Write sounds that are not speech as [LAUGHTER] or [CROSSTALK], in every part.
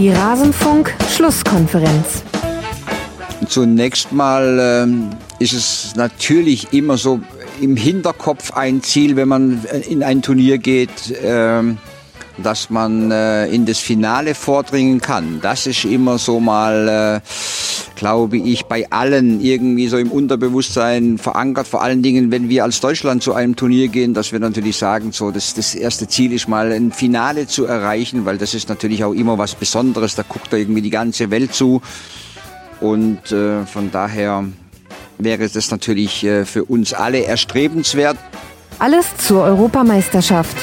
Die Rasenfunk-Schlusskonferenz. Zunächst mal ähm, ist es natürlich immer so im Hinterkopf ein Ziel, wenn man in ein Turnier geht, ähm, dass man äh, in das Finale vordringen kann. Das ist immer so mal, äh, glaube ich, bei allen irgendwie so im Unterbewusstsein verankert. Vor allen Dingen, wenn wir als Deutschland zu einem Turnier gehen, dass wir natürlich sagen, so das, das erste Ziel ist mal ein Finale zu erreichen, weil das ist natürlich auch immer was Besonderes. Da guckt da irgendwie die ganze Welt zu. Und äh, von daher wäre das natürlich äh, für uns alle erstrebenswert. Alles zur Europameisterschaft.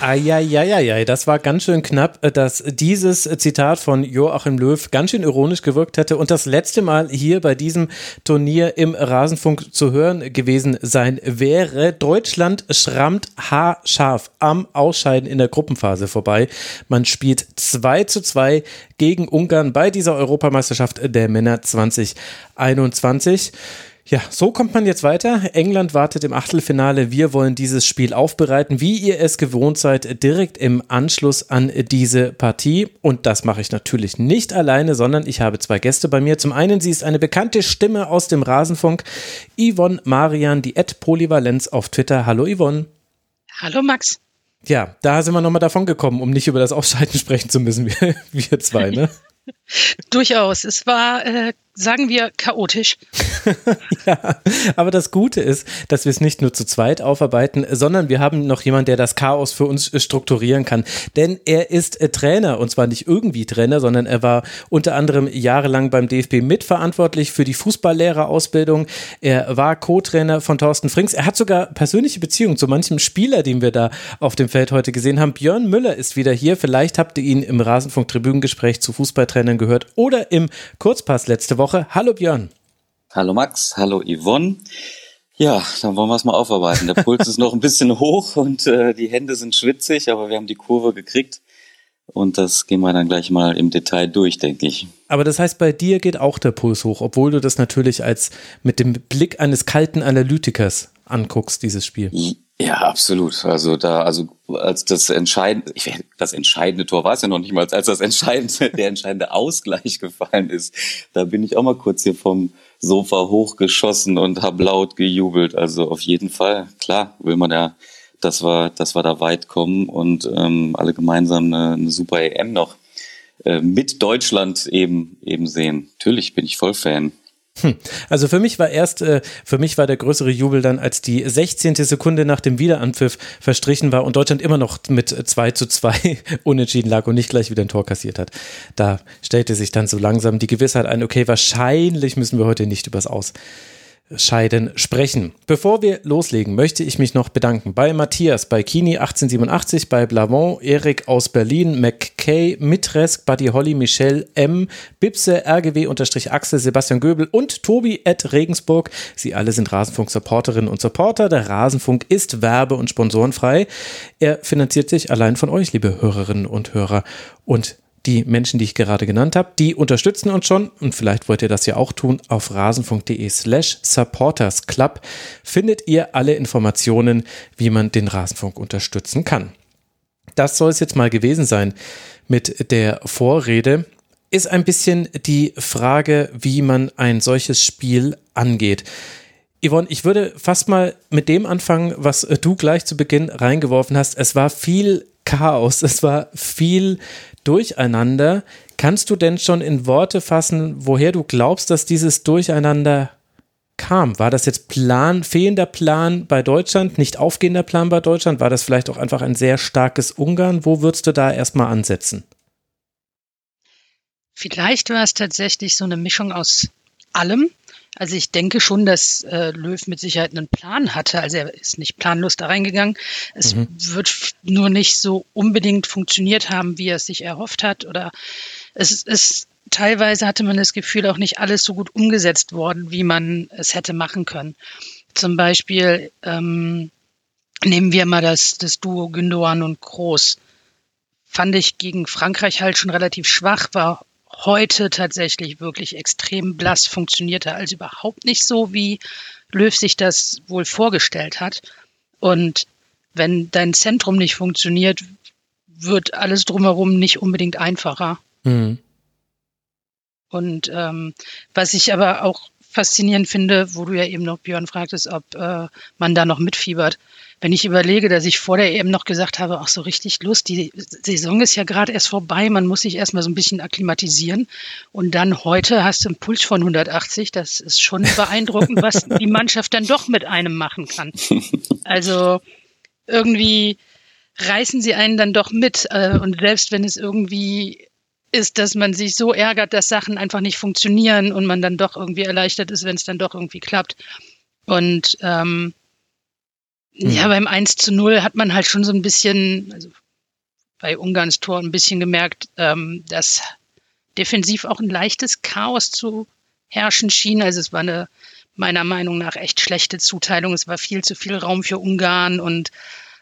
Eieieiei, das war ganz schön knapp, äh, dass dieses Zitat von Joachim Löw ganz schön ironisch gewirkt hätte und das letzte Mal hier bei diesem Turnier im Rasenfunk zu hören gewesen sein wäre. Deutschland schrammt haarscharf am Ausscheiden in der Gruppenphase vorbei. Man spielt 2 zu 2 gegen Ungarn bei dieser Europameisterschaft der Männer 2021. Ja, so kommt man jetzt weiter. England wartet im Achtelfinale. Wir wollen dieses Spiel aufbereiten, wie ihr es gewohnt seid, direkt im Anschluss an diese Partie. Und das mache ich natürlich nicht alleine, sondern ich habe zwei Gäste bei mir. Zum einen, sie ist eine bekannte Stimme aus dem Rasenfunk, Yvonne Marian, die Ad Polyvalenz auf Twitter. Hallo Yvonne. Hallo Max. Ja, da sind wir nochmal davon gekommen, um nicht über das Ausscheiden [LAUGHS] sprechen zu müssen, wir, wir zwei, ne? [LAUGHS] Durchaus. Es war, äh, sagen wir, chaotisch. [LAUGHS] ja, aber das Gute ist, dass wir es nicht nur zu zweit aufarbeiten, sondern wir haben noch jemanden, der das Chaos für uns strukturieren kann. Denn er ist äh, Trainer und zwar nicht irgendwie Trainer, sondern er war unter anderem jahrelang beim DFB mitverantwortlich für die Fußballlehrerausbildung. Er war Co-Trainer von Thorsten Frings. Er hat sogar persönliche Beziehungen zu manchem Spieler, den wir da auf dem Feld heute gesehen haben. Björn Müller ist wieder hier. Vielleicht habt ihr ihn im Rasenfunk-Tribünengespräch zu Fußballtrainern gehört oder im Kurzpass letzte Woche. Hallo Björn. Hallo Max, hallo Yvonne. Ja, dann wollen wir es mal aufarbeiten. Der Puls ist noch ein bisschen hoch und äh, die Hände sind schwitzig, aber wir haben die Kurve gekriegt. Und das gehen wir dann gleich mal im Detail durch, denke ich. Aber das heißt, bei dir geht auch der Puls hoch, obwohl du das natürlich als mit dem Blick eines kalten Analytikers anguckst, dieses Spiel. Ja, absolut. Also da, also als das entscheidende, ich, das entscheidende Tor war es ja noch nicht mal, als das entscheidende, der entscheidende Ausgleich gefallen ist, da bin ich auch mal kurz hier vom Sofa hochgeschossen und habe laut gejubelt. Also auf jeden Fall, klar, will man ja, dass wir, dass wir da weit kommen und ähm, alle gemeinsam eine, eine super EM noch äh, mit Deutschland eben eben sehen. Natürlich bin ich voll Fan. Hm. Also für mich war erst, äh, für mich war der größere Jubel dann, als die 16. Sekunde nach dem Wiederanpfiff verstrichen war und Deutschland immer noch mit 2 zu 2 [LAUGHS] unentschieden lag und nicht gleich wieder ein Tor kassiert hat. Da stellte sich dann so langsam die Gewissheit ein, okay, wahrscheinlich müssen wir heute nicht übers Aus Scheiden sprechen. Bevor wir loslegen, möchte ich mich noch bedanken bei Matthias, bei Kini 1887, bei Blavon, Erik aus Berlin, McKay, Mitresk, Buddy Holly, Michelle M, Bipse, RGW-Axel, Sebastian Göbel und Tobi at Regensburg. Sie alle sind Rasenfunk-Supporterinnen und Supporter. Der Rasenfunk ist werbe- und sponsorenfrei. Er finanziert sich allein von euch, liebe Hörerinnen und Hörer. Und die Menschen, die ich gerade genannt habe, die unterstützen uns schon und vielleicht wollt ihr das ja auch tun. Auf rasenfunk.de slash supportersclub findet ihr alle Informationen, wie man den Rasenfunk unterstützen kann. Das soll es jetzt mal gewesen sein mit der Vorrede. Ist ein bisschen die Frage, wie man ein solches Spiel angeht. Yvonne, ich würde fast mal mit dem anfangen, was du gleich zu Beginn reingeworfen hast. Es war viel Chaos, es war viel Durcheinander. Kannst du denn schon in Worte fassen, woher du glaubst, dass dieses Durcheinander kam? War das jetzt Plan, fehlender Plan bei Deutschland, nicht aufgehender Plan bei Deutschland? War das vielleicht auch einfach ein sehr starkes Ungarn? Wo würdest du da erstmal ansetzen? Vielleicht war es tatsächlich so eine Mischung aus allem. Also ich denke schon, dass äh, Löw mit Sicherheit einen Plan hatte. Also er ist nicht planlos da reingegangen. Es mhm. wird nur nicht so unbedingt funktioniert haben, wie er es sich erhofft hat. Oder es ist teilweise hatte man das Gefühl, auch nicht alles so gut umgesetzt worden, wie man es hätte machen können. Zum Beispiel ähm, nehmen wir mal das, das Duo Gündogan und Groß. Fand ich gegen Frankreich halt schon relativ schwach, war heute tatsächlich wirklich extrem blass funktionierte, also überhaupt nicht so, wie Löw sich das wohl vorgestellt hat. Und wenn dein Zentrum nicht funktioniert, wird alles drumherum nicht unbedingt einfacher. Mhm. Und ähm, was ich aber auch faszinierend finde, wo du ja eben noch Björn fragtest, ob äh, man da noch mitfiebert. Wenn ich überlege, dass ich vor der eben noch gesagt habe, ach so richtig Lust, die Saison ist ja gerade erst vorbei, man muss sich erstmal so ein bisschen akklimatisieren. Und dann heute hast du einen Puls von 180, das ist schon [LAUGHS] beeindruckend, was die Mannschaft dann doch mit einem machen kann. Also irgendwie reißen sie einen dann doch mit. Äh, und selbst wenn es irgendwie ist, dass man sich so ärgert, dass Sachen einfach nicht funktionieren und man dann doch irgendwie erleichtert ist, wenn es dann doch irgendwie klappt. Und ähm. Ja, beim 1 zu 0 hat man halt schon so ein bisschen, also bei Ungarns Tor ein bisschen gemerkt, ähm, dass defensiv auch ein leichtes Chaos zu herrschen schien. Also es war eine meiner Meinung nach echt schlechte Zuteilung. Es war viel zu viel Raum für Ungarn und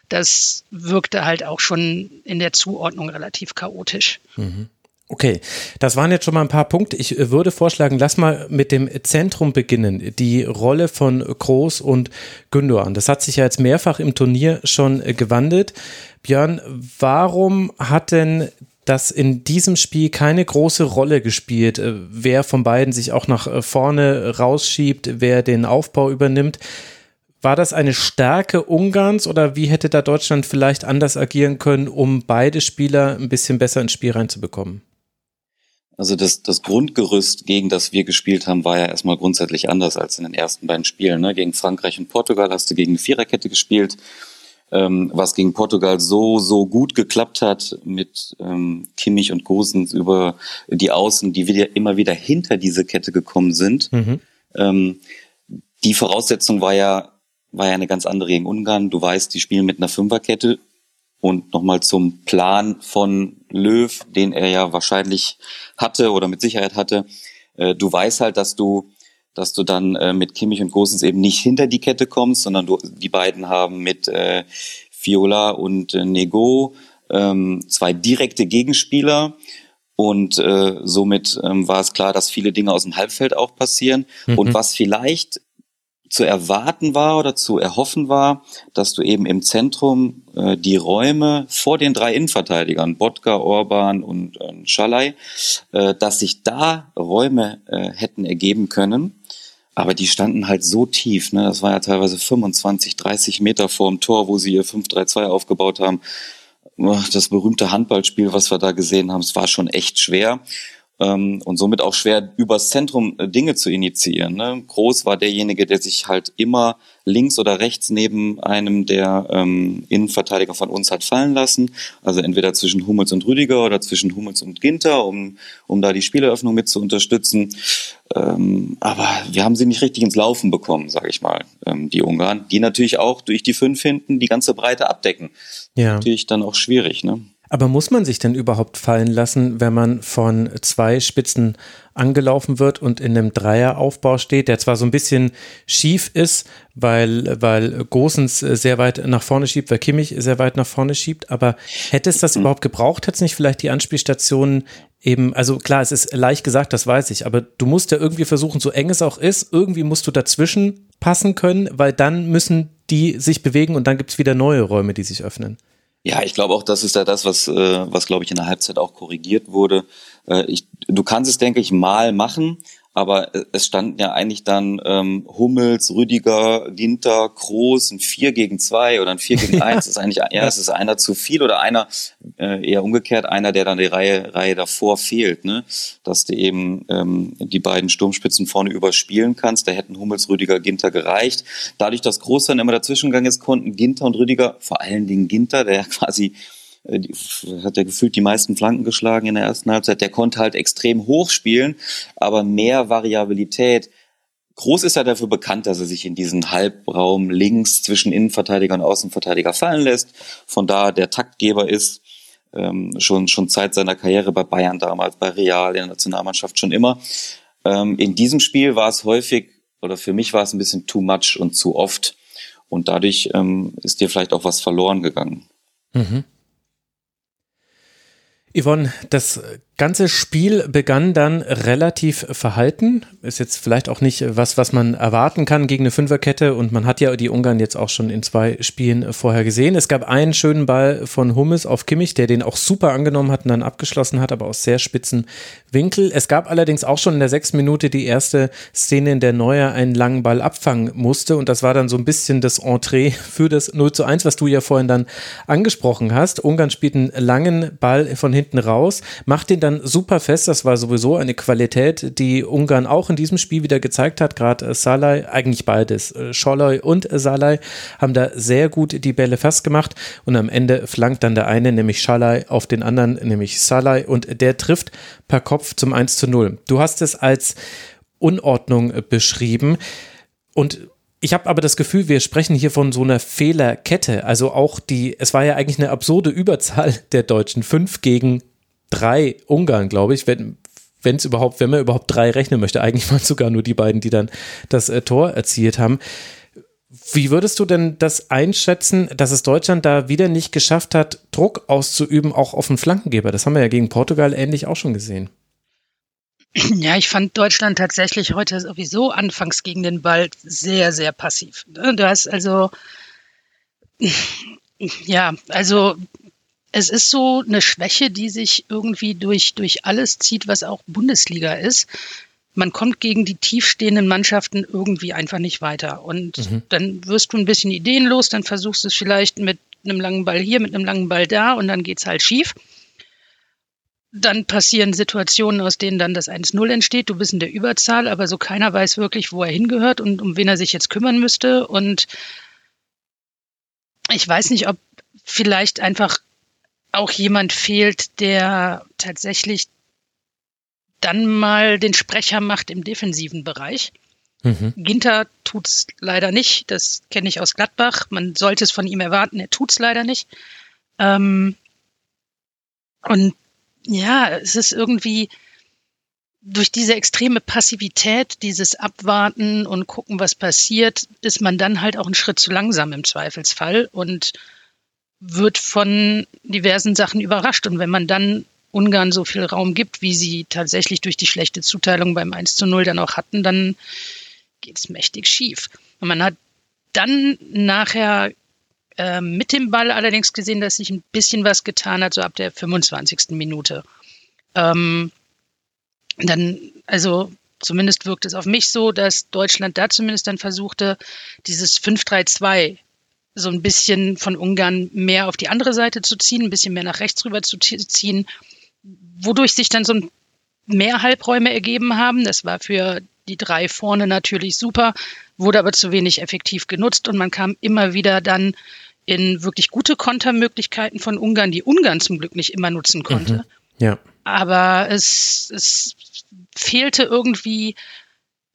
das wirkte halt auch schon in der Zuordnung relativ chaotisch. Mhm. Okay, das waren jetzt schon mal ein paar Punkte. Ich äh, würde vorschlagen, lass mal mit dem Zentrum beginnen. Die Rolle von Groß und Gündogan. Das hat sich ja jetzt mehrfach im Turnier schon äh, gewandelt. Björn, warum hat denn das in diesem Spiel keine große Rolle gespielt, äh, wer von beiden sich auch nach vorne rausschiebt, wer den Aufbau übernimmt? War das eine Stärke Ungarns oder wie hätte da Deutschland vielleicht anders agieren können, um beide Spieler ein bisschen besser ins Spiel reinzubekommen? Also das, das Grundgerüst, gegen das wir gespielt haben, war ja erstmal grundsätzlich anders als in den ersten beiden Spielen. Ne? Gegen Frankreich und Portugal hast du gegen eine Viererkette gespielt, ähm, was gegen Portugal so, so gut geklappt hat mit ähm, Kimmich und Gosens über die Außen, die wieder, immer wieder hinter diese Kette gekommen sind. Mhm. Ähm, die Voraussetzung war ja, war ja eine ganz andere gegen Ungarn. Du weißt, die spielen mit einer Fünferkette und nochmal zum Plan von Löw, den er ja wahrscheinlich hatte oder mit Sicherheit hatte. Äh, du weißt halt, dass du, dass du dann äh, mit Kimmich und Gosens eben nicht hinter die Kette kommst, sondern du, die beiden haben mit äh, Fiola und äh, Nego ähm, zwei direkte Gegenspieler. Und äh, somit ähm, war es klar, dass viele Dinge aus dem Halbfeld auch passieren. Mhm. Und was vielleicht zu erwarten war oder zu erhoffen war, dass du eben im Zentrum äh, die Räume vor den drei Innenverteidigern, Bodka, Orban und äh, Schalay, äh, dass sich da Räume äh, hätten ergeben können. Aber die standen halt so tief, ne? das war ja teilweise 25, 30 Meter vor dem Tor, wo sie ihr 5-3-2 aufgebaut haben. Das berühmte Handballspiel, was wir da gesehen haben, es war schon echt schwer ähm, und somit auch schwer, übers Zentrum äh, Dinge zu initiieren. Ne? Groß war derjenige, der sich halt immer links oder rechts neben einem der ähm, Innenverteidiger von uns hat fallen lassen. Also entweder zwischen Hummels und Rüdiger oder zwischen Hummels und Ginter, um, um da die Spieleröffnung mit zu unterstützen. Ähm, aber wir haben sie nicht richtig ins Laufen bekommen, sage ich mal, ähm, die Ungarn, die natürlich auch durch die fünf hinten die ganze Breite abdecken. Ja. Natürlich dann auch schwierig, ne? Aber muss man sich denn überhaupt fallen lassen, wenn man von zwei Spitzen angelaufen wird und in einem Dreieraufbau steht, der zwar so ein bisschen schief ist, weil, weil Gosens sehr weit nach vorne schiebt, weil Kimmich sehr weit nach vorne schiebt, aber hätte es das überhaupt gebraucht? Hätte es nicht vielleicht die Anspielstationen eben, also klar, es ist leicht gesagt, das weiß ich, aber du musst ja irgendwie versuchen, so eng es auch ist, irgendwie musst du dazwischen passen können, weil dann müssen die sich bewegen und dann gibt es wieder neue Räume, die sich öffnen. Ja, ich glaube auch, das ist ja das, was, äh, was glaube ich in der Halbzeit auch korrigiert wurde. Äh, ich, du kannst es, denke ich, mal machen, aber äh, es standen ja eigentlich dann ähm, Hummels, Rüdiger, Ginter, Kroos, ein 4 gegen 2 oder ein 4 gegen [LAUGHS] 1. ist eigentlich, ja, es ist einer zu viel oder einer, äh, eher umgekehrt, einer, der dann die Reihe, Reihe davor fehlt, ne? Dass du eben ähm, die beiden Sturmspitzen vorne überspielen kannst. Da hätten Hummels, Rüdiger, Ginter gereicht. Dadurch, dass Groß dann immer dazwischen gegangen ist, konnten Ginter und Rüdiger, vor allen Dingen Ginter, der ja quasi äh, hat er gefühlt die meisten Flanken geschlagen in der ersten Halbzeit. Der konnte halt extrem hoch spielen, aber mehr Variabilität. Groß ist er dafür bekannt, dass er sich in diesen Halbraum links zwischen Innenverteidiger und Außenverteidiger fallen lässt. Von da der Taktgeber ist, ähm, schon, schon Zeit seiner Karriere bei Bayern damals, bei Real, in der Nationalmannschaft schon immer. Ähm, in diesem Spiel war es häufig, oder für mich war es ein bisschen too much und zu oft. Und dadurch ähm, ist dir vielleicht auch was verloren gegangen. Mhm. Yvonne, das ganze Spiel begann dann relativ verhalten. Ist jetzt vielleicht auch nicht was, was man erwarten kann gegen eine Fünferkette. Und man hat ja die Ungarn jetzt auch schon in zwei Spielen vorher gesehen. Es gab einen schönen Ball von Hummes auf Kimmich, der den auch super angenommen hat und dann abgeschlossen hat, aber aus sehr spitzen Winkel. Es gab allerdings auch schon in der sechsten Minute die erste Szene, in der Neuer einen langen Ball abfangen musste. Und das war dann so ein bisschen das Entree für das 0 zu 1, was du ja vorhin dann angesprochen hast. Ungarn spielt einen langen Ball von hinten raus, macht den dann dann super fest. Das war sowieso eine Qualität, die Ungarn auch in diesem Spiel wieder gezeigt hat. Gerade äh, Salai, eigentlich beides, äh, Scholloy und äh, Salai haben da sehr gut die Bälle festgemacht und am Ende flankt dann der eine, nämlich Schalai, auf den anderen, nämlich Salai und der trifft per Kopf zum 1 zu 0. Du hast es als Unordnung beschrieben und ich habe aber das Gefühl, wir sprechen hier von so einer Fehlerkette. Also auch die, es war ja eigentlich eine absurde Überzahl der Deutschen. Fünf gegen drei Ungarn, glaube ich, wenn wenn es überhaupt, wenn man überhaupt drei rechnen möchte. Eigentlich waren es sogar nur die beiden, die dann das äh, Tor erzielt haben. Wie würdest du denn das einschätzen, dass es Deutschland da wieder nicht geschafft hat, Druck auszuüben, auch auf den Flankengeber? Das haben wir ja gegen Portugal ähnlich auch schon gesehen. [CLEARS THROAT] Ja, ich fand Deutschland tatsächlich heute sowieso anfangs gegen den Ball sehr, sehr passiv. Du hast also, [CLEARS THROAT] ja, also es ist so eine Schwäche, die sich irgendwie durch, durch alles zieht, was auch Bundesliga ist. Man kommt gegen die tiefstehenden Mannschaften irgendwie einfach nicht weiter. Und mhm. dann wirst du ein bisschen ideenlos, dann versuchst du es vielleicht mit einem langen Ball hier, mit einem langen Ball da und dann geht's halt schief. Dann passieren Situationen, aus denen dann das 1-0 entsteht. Du bist in der Überzahl, aber so keiner weiß wirklich, wo er hingehört und um wen er sich jetzt kümmern müsste. Und ich weiß nicht, ob vielleicht einfach auch jemand fehlt, der tatsächlich dann mal den Sprecher macht im defensiven Bereich. Mhm. Ginter tut's leider nicht. Das kenne ich aus Gladbach. Man sollte es von ihm erwarten. Er tut's leider nicht. Ähm und ja, es ist irgendwie durch diese extreme Passivität, dieses Abwarten und gucken, was passiert, ist man dann halt auch einen Schritt zu langsam im Zweifelsfall. Und wird von diversen Sachen überrascht. Und wenn man dann Ungarn so viel Raum gibt, wie sie tatsächlich durch die schlechte Zuteilung beim 1 zu 0 dann auch hatten, dann geht es mächtig schief. Und man hat dann nachher äh, mit dem Ball allerdings gesehen, dass sich ein bisschen was getan hat, so ab der 25. Minute. Ähm, dann, also zumindest wirkt es auf mich so, dass Deutschland da zumindest dann versuchte, dieses 5-3-2 so ein bisschen von Ungarn mehr auf die andere Seite zu ziehen, ein bisschen mehr nach rechts rüber zu ziehen, wodurch sich dann so mehr Halbräume ergeben haben. Das war für die drei vorne natürlich super, wurde aber zu wenig effektiv genutzt und man kam immer wieder dann in wirklich gute Kontermöglichkeiten von Ungarn, die Ungarn zum Glück nicht immer nutzen konnte. Mhm. Ja. Aber es, es fehlte irgendwie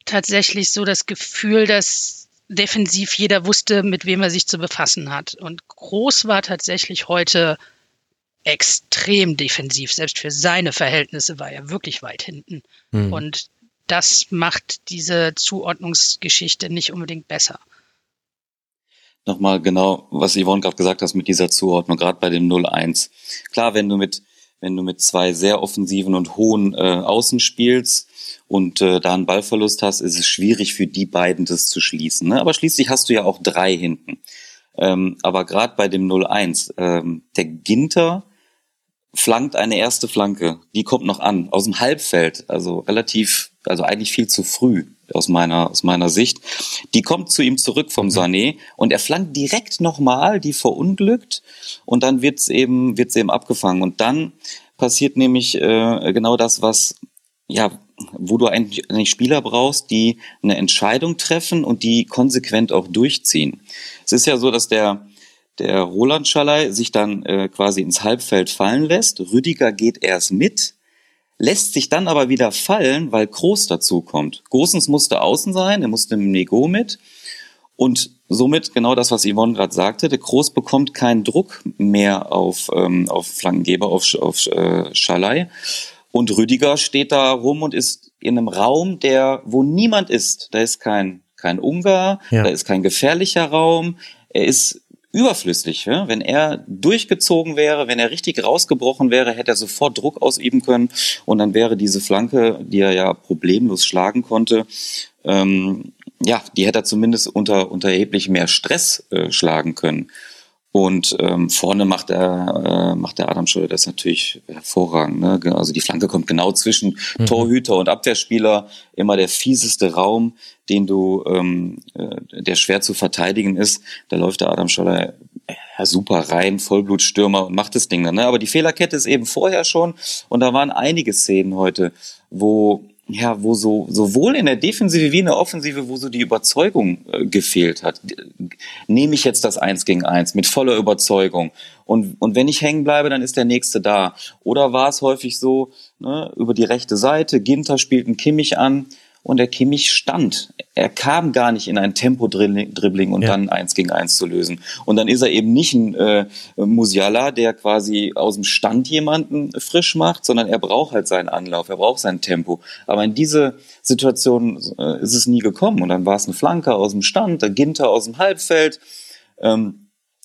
tatsächlich so das Gefühl, dass defensiv jeder wusste, mit wem er sich zu befassen hat. Und Groß war tatsächlich heute extrem defensiv. Selbst für seine Verhältnisse war er wirklich weit hinten. Mhm. Und das macht diese Zuordnungsgeschichte nicht unbedingt besser. Nochmal genau, was Yvonne gerade gesagt hat mit dieser Zuordnung, gerade bei dem 0-1. Klar, wenn du mit, wenn du mit zwei sehr offensiven und hohen äh, Außen spielst, und äh, da einen Ballverlust hast, ist es schwierig für die beiden das zu schließen. Ne? Aber schließlich hast du ja auch drei hinten. Ähm, aber gerade bei dem 0-1, ähm, der Ginter flankt eine erste Flanke, die kommt noch an, aus dem Halbfeld, also relativ, also eigentlich viel zu früh aus meiner, aus meiner Sicht. Die kommt zu ihm zurück vom mhm. Sané und er flankt direkt nochmal, die verunglückt und dann wird's eben, wird's eben abgefangen. Und dann passiert nämlich äh, genau das, was ja, wo du eigentlich, eigentlich Spieler brauchst, die eine Entscheidung treffen und die konsequent auch durchziehen. Es ist ja so, dass der, der Roland Schalay sich dann äh, quasi ins Halbfeld fallen lässt. Rüdiger geht erst mit, lässt sich dann aber wieder fallen, weil Groß dazu kommt. Großens musste außen sein, er musste im Nego mit. Und somit genau das, was Yvonne gerade sagte, der Groß bekommt keinen Druck mehr auf, ähm, auf Flankengeber, auf, auf äh, Schalay. Und Rüdiger steht da rum und ist in einem Raum, der, wo niemand ist. Da ist kein, kein Ungar, ja. da ist kein gefährlicher Raum. Er ist überflüssig. Ja? Wenn er durchgezogen wäre, wenn er richtig rausgebrochen wäre, hätte er sofort Druck ausüben können und dann wäre diese Flanke, die er ja problemlos schlagen konnte, ähm, ja, die hätte er zumindest unter, unter erheblich mehr Stress äh, schlagen können. Und ähm, vorne macht er, äh, macht der Adam Schröder das natürlich hervorragend. Ne? Also die Flanke kommt genau zwischen mhm. Torhüter und Abwehrspieler. Immer der fieseste Raum, den du, ähm, äh, der schwer zu verteidigen ist. Da läuft der Adam Schröder ja, super rein, Vollblutstürmer und macht das Ding dann. Ne? Aber die Fehlerkette ist eben vorher schon. Und da waren einige Szenen heute, wo ja, wo so sowohl in der Defensive wie in der Offensive, wo so die Überzeugung äh, gefehlt hat. Nehme ich jetzt das Eins gegen Eins mit voller Überzeugung und und wenn ich hängen bleibe, dann ist der nächste da. Oder war es häufig so ne, über die rechte Seite, Ginter spielt einen Kimmich an und der Kimmich stand. Er kam gar nicht in ein Tempo-Dribbling und ja. dann eins gegen eins zu lösen. Und dann ist er eben nicht ein äh, Musiala, der quasi aus dem Stand jemanden frisch macht, sondern er braucht halt seinen Anlauf, er braucht sein Tempo. Aber in diese Situation äh, ist es nie gekommen. Und dann war es eine Flanke aus dem Stand, der Ginter aus dem Halbfeld. Ähm,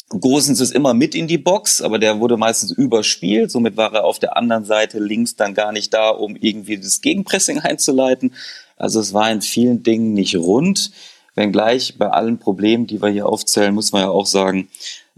Gosens ist immer mit in die Box, aber der wurde meistens überspielt. Somit war er auf der anderen Seite links dann gar nicht da, um irgendwie das Gegenpressing [LAUGHS] einzuleiten. Also es war in vielen Dingen nicht rund. Wenngleich bei allen Problemen, die wir hier aufzählen, muss man ja auch sagen,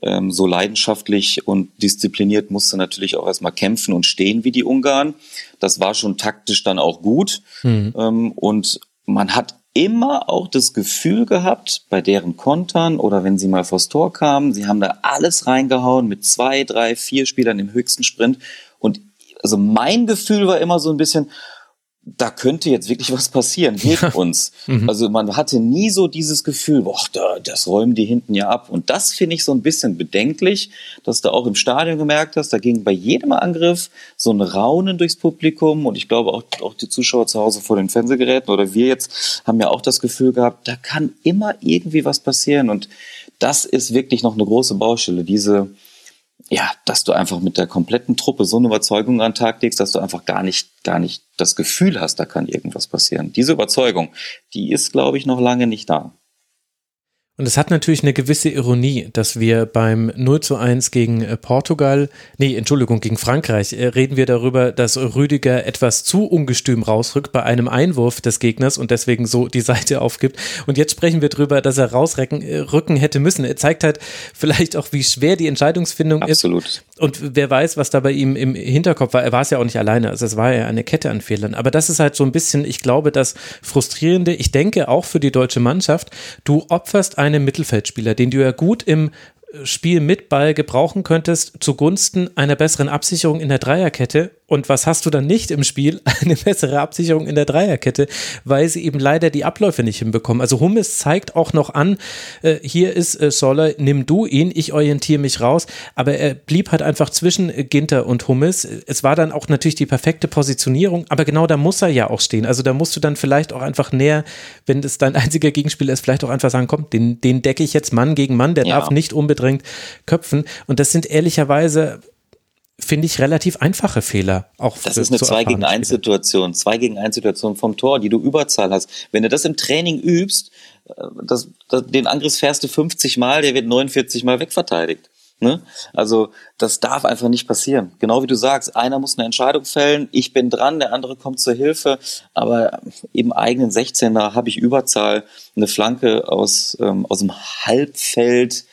ähm, so leidenschaftlich und diszipliniert musste natürlich auch erstmal kämpfen und stehen wie die Ungarn. Das war schon taktisch dann auch gut. Mhm. Ähm, und man hat immer auch das Gefühl gehabt, bei deren Kontern oder wenn sie mal vors Tor kamen, sie haben da alles reingehauen mit zwei, drei, vier Spielern im höchsten Sprint. Und also mein Gefühl war immer so ein bisschen, da könnte jetzt wirklich was passieren [LAUGHS] ja. uns. Mhm. Also man hatte nie so dieses Gefühl, boah, da, das räumen die hinten ja ab. Und das finde ich so ein bisschen bedenklich, dass du auch im Stadion gemerkt hast, da ging bei jedem Angriff so ein Raunen durchs Publikum und ich glaube auch, auch die Zuschauer zu Hause vor den Fernsehgeräten oder wir jetzt haben ja auch das Gefühl gehabt, da kann immer irgendwie was passieren und das ist wirklich noch eine große Baustelle, diese ja, dass du einfach mit der kompletten Truppe so eine Überzeugung an den Tag legst, dass du einfach gar nicht, gar nicht das Gefühl hast, da kann irgendwas passieren. Diese Überzeugung, die ist, glaube ich, noch lange nicht da. Und es hat natürlich eine gewisse Ironie, dass wir beim 0 zu 1 gegen äh, Portugal, nee, Entschuldigung, gegen Frankreich, äh, reden wir darüber, dass Rüdiger etwas zu ungestüm rausrückt bei einem Einwurf des Gegners und deswegen so die Seite aufgibt. Und jetzt sprechen wir darüber, dass er rausrücken äh, hätte müssen. Er zeigt halt vielleicht auch, wie schwer die Entscheidungsfindung Absolut. ist. Und wer weiß, was da bei ihm im Hinterkopf war. Er war es ja auch nicht alleine. Also es war ja eine Kette an Fehlern. Aber das ist halt so ein bisschen, ich glaube, das Frustrierende, ich denke auch für die deutsche Mannschaft, du opferst ein einem Mittelfeldspieler, den du ja gut im Spiel mit Ball gebrauchen könntest zugunsten einer besseren Absicherung in der Dreierkette und was hast du dann nicht im Spiel? [LAUGHS] Eine bessere Absicherung in der Dreierkette, weil sie eben leider die Abläufe nicht hinbekommen. Also Hummes zeigt auch noch an, äh, hier ist äh, Soller, nimm du ihn, ich orientiere mich raus. Aber er blieb halt einfach zwischen Ginter und Hummes. Es war dann auch natürlich die perfekte Positionierung, aber genau da muss er ja auch stehen. Also da musst du dann vielleicht auch einfach näher, wenn es dein [LAUGHS] einziger Gegenspieler ist, vielleicht auch einfach sagen, komm, den, den decke ich jetzt Mann gegen Mann, der ja. darf nicht unbedrängt köpfen. Und das sind ehrlicherweise finde ich, relativ einfache Fehler. Auch das ist eine 2 gegen 1 Situation, 2 gegen 1 Situation vom Tor, die du Überzahl hast. Wenn du das im Training übst, äh, das, das, den Angriff fährst du 50 Mal, der wird 49 Mal wegverteidigt. Ne? Also das darf einfach nicht passieren. Genau wie du sagst, einer muss eine Entscheidung fällen, ich bin dran, der andere kommt zur Hilfe, aber im eigenen 16er habe ich Überzahl, eine Flanke aus, ähm, aus dem Halbfeld,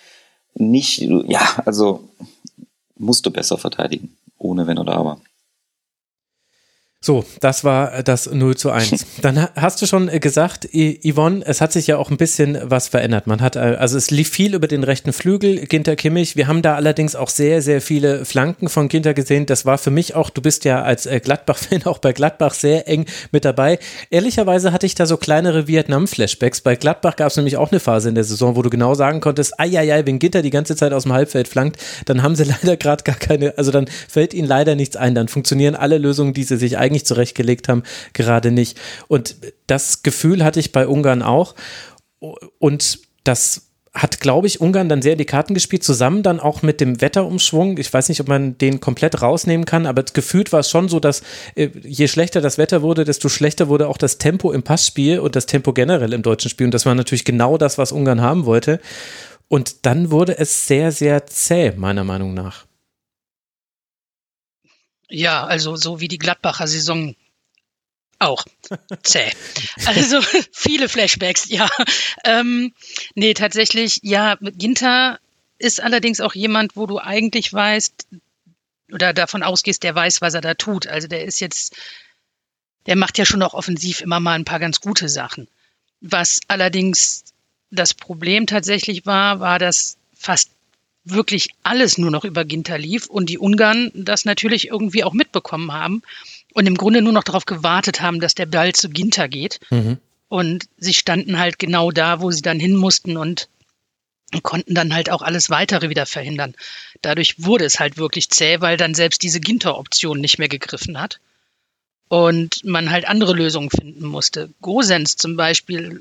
nicht, ja, also musst du besser verteidigen. Ohne Wenn oder Aber. So, das war das 0 zu 1. [LAUGHS] Dann hast du schon gesagt, Yvonne, es hat sich ja auch ein bisschen was verändert. Man hat, also es lief viel über den rechten Flügel, Ginter Kimmich. Wir haben da allerdings auch sehr, sehr viele Flanken von Ginter gesehen. Das war für mich auch, du bist ja als äh, Gladbach-Fan [LAUGHS] auch bei Gladbach sehr eng mit dabei. Ehrlicherweise hatte ich da so kleinere Vietnam-Flashbacks. Bei Gladbach gab es nämlich auch eine Phase in der Saison, wo du genau sagen konntest, ai, ai, ai, wenn Ginter die ganze Zeit aus dem Halbfeld flankt, dann haben sie [LAUGHS] leider gerade gar keine, also dann fällt ihnen leider nichts ein. Dann funktionieren alle Lösungen, die sie sich eigentlich eigentlich zurechtgelegt haben, gerade nicht. Und das Gefühl hatte ich bei Ungarn auch. Und das hat, glaube ich, Ungarn dann sehr die Karten gespielt, zusammen dann auch mit dem Wetterumschwung. Ich weiß nicht, ob man den komplett rausnehmen kann, aber gefühlt war es schon so, dass äh, je schlechter das Wetter wurde, desto schlechter wurde auch das Tempo im Passspiel und das Tempo generell im deutschen Spiel. Und das war natürlich genau das, was Ungarn haben wollte. Und dann wurde es sehr, sehr zäh, meiner Meinung nach. Ja, also so wie die Gladbacher Saison auch. Zäh. Also [LAUGHS] viele Flashbacks, ja. Ähm, nee, tatsächlich, ja, Ginter ist allerdings auch jemand, wo du eigentlich weißt oder davon ausgehst, der weiß, was er da tut. Also der ist jetzt, der macht ja schon auch offensiv immer mal ein paar ganz gute Sachen. Was allerdings das Problem tatsächlich war, war, dass fast wirklich alles nur noch über Ginter lief und die Ungarn das natürlich irgendwie auch mitbekommen haben und im Grunde nur noch darauf gewartet haben, dass der Ball zu Ginter geht. Mhm. Und sie standen halt genau da, wo sie dann hin mussten und konnten dann halt auch alles weitere wieder verhindern. Dadurch wurde es halt wirklich zäh, weil dann selbst diese Ginter-Option nicht mehr gegriffen hat und man halt andere Lösungen finden musste. Gosens zum Beispiel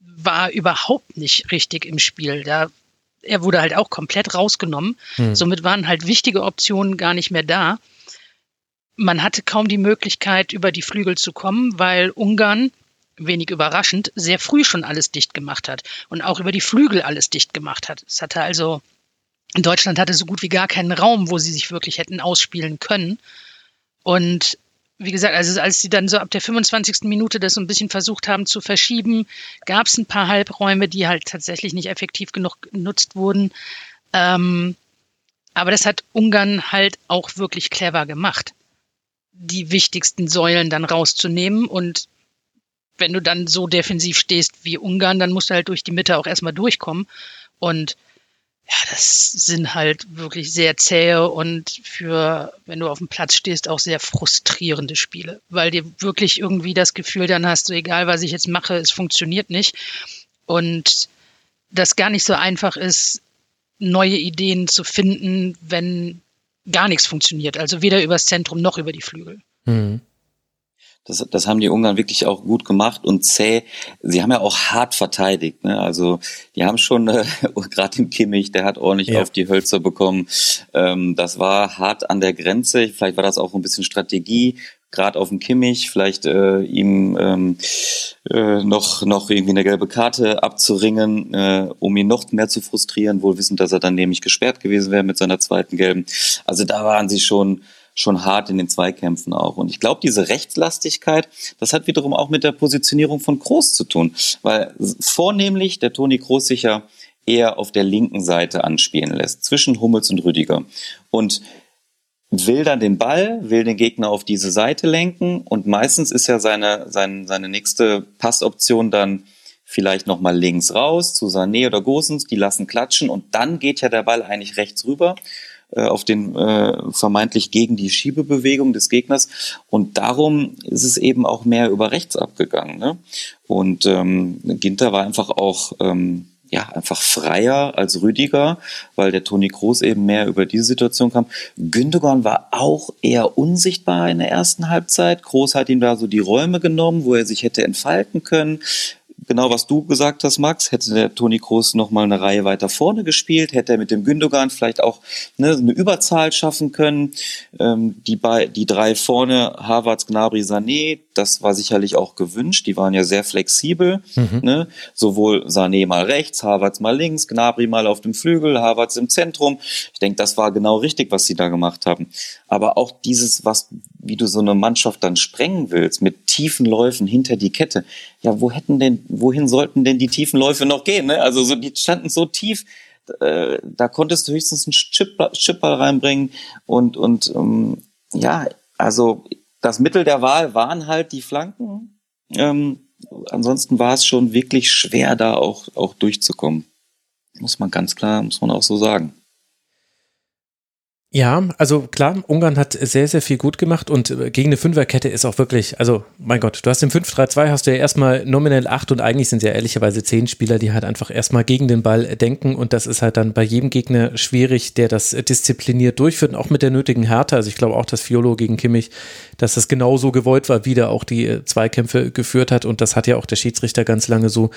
war überhaupt nicht richtig im Spiel. Da, er wurde halt auch komplett rausgenommen. Hm. Somit waren halt wichtige Optionen gar nicht mehr da. Man hatte kaum die Möglichkeit, über die Flügel zu kommen, weil Ungarn, wenig überraschend, sehr früh schon alles dicht gemacht hat und auch über die Flügel alles dicht gemacht hat. Es hatte also, Deutschland hatte so gut wie gar keinen Raum, wo sie sich wirklich hätten ausspielen können. Und wie gesagt, also als sie dann so ab der 25. Minute das so ein bisschen versucht haben zu verschieben, gab es ein paar Halbräume, die halt tatsächlich nicht effektiv genug genutzt wurden. Ähm, aber das hat Ungarn halt auch wirklich clever gemacht, die wichtigsten Säulen dann rauszunehmen. Und wenn du dann so defensiv stehst wie Ungarn, dann musst du halt durch die Mitte auch erstmal durchkommen. Und ja, das sind halt wirklich sehr zähe und für, wenn du auf dem Platz stehst, auch sehr frustrierende Spiele, weil dir wirklich irgendwie das Gefühl dann hast, so egal was ich jetzt mache, es funktioniert nicht. Und das gar nicht so einfach ist, neue Ideen zu finden, wenn gar nichts funktioniert. Also weder übers Zentrum noch über die Flügel. Mhm. Das, das haben die Ungarn wirklich auch gut gemacht und zäh. Sie haben ja auch hart verteidigt. Ne? Also die haben schon, äh, [LAUGHS] gerade im Kimmich, der hat ordentlich ja. auf die Hölzer bekommen. Ähm, das war hart an der Grenze. Vielleicht war das auch ein bisschen Strategie gerade auf dem Kimmich, vielleicht äh, ihm ähm, äh, noch, noch irgendwie eine gelbe Karte abzuringen, äh, um ihn noch mehr zu frustrieren, wohl wissend, dass er dann nämlich gesperrt gewesen wäre mit seiner zweiten gelben. Also da waren sie schon schon hart in den Zweikämpfen auch. Und ich glaube, diese Rechtslastigkeit, das hat wiederum auch mit der Positionierung von Groß zu tun, weil vornehmlich der Toni Groß sich ja eher auf der linken Seite anspielen lässt, zwischen Hummels und Rüdiger. Und will dann den Ball, will den Gegner auf diese Seite lenken und meistens ist ja seine, seine, seine nächste Passoption dann vielleicht nochmal links raus zu Sané oder Gosens, die lassen klatschen und dann geht ja der Ball eigentlich rechts rüber auf den äh, vermeintlich gegen die Schiebebewegung des Gegners. Und darum ist es eben auch mehr über rechts abgegangen. Ne? Und ähm, Ginter war einfach auch ähm, ja, einfach freier als Rüdiger, weil der Toni Kroos eben mehr über diese Situation kam. Gündogan war auch eher unsichtbar in der ersten Halbzeit. Kroos hat ihm da so die Räume genommen, wo er sich hätte entfalten können genau was du gesagt hast, Max, hätte der Toni Kroos noch mal eine Reihe weiter vorne gespielt, hätte er mit dem Gündogan vielleicht auch ne, eine Überzahl schaffen können. Ähm, die, bei, die drei vorne, Havertz, Gnabry, Sané, das war sicherlich auch gewünscht. Die waren ja sehr flexibel. Mhm. Ne? Sowohl Sané mal rechts, Havertz mal links, Gnabry mal auf dem Flügel, Havertz im Zentrum. Ich denke, das war genau richtig, was sie da gemacht haben. Aber auch dieses, was, wie du so eine Mannschaft dann sprengen willst, mit tiefen Läufen hinter die Kette. Ja, wo hätten denn, wohin sollten denn die tiefen Läufe noch gehen? Ne? Also so, die standen so tief, äh, da konntest du höchstens einen Chipball reinbringen und, und ähm, ja, also das Mittel der Wahl waren halt die Flanken. Ähm, ansonsten war es schon wirklich schwer, da auch, auch durchzukommen. Muss man ganz klar, muss man auch so sagen. Ja, also klar, Ungarn hat sehr, sehr viel gut gemacht und äh, gegen eine Fünferkette ist auch wirklich, also mein Gott, du hast im 5-3-2 hast du ja erstmal nominell acht und eigentlich sind es ja ehrlicherweise zehn Spieler, die halt einfach erstmal gegen den Ball denken und das ist halt dann bei jedem Gegner schwierig, der das diszipliniert durchführt und auch mit der nötigen Härte. Also ich glaube auch, dass Fiolo gegen Kimmich, dass das genauso gewollt war, wie der auch die äh, Zweikämpfe geführt hat und das hat ja auch der Schiedsrichter ganz lange so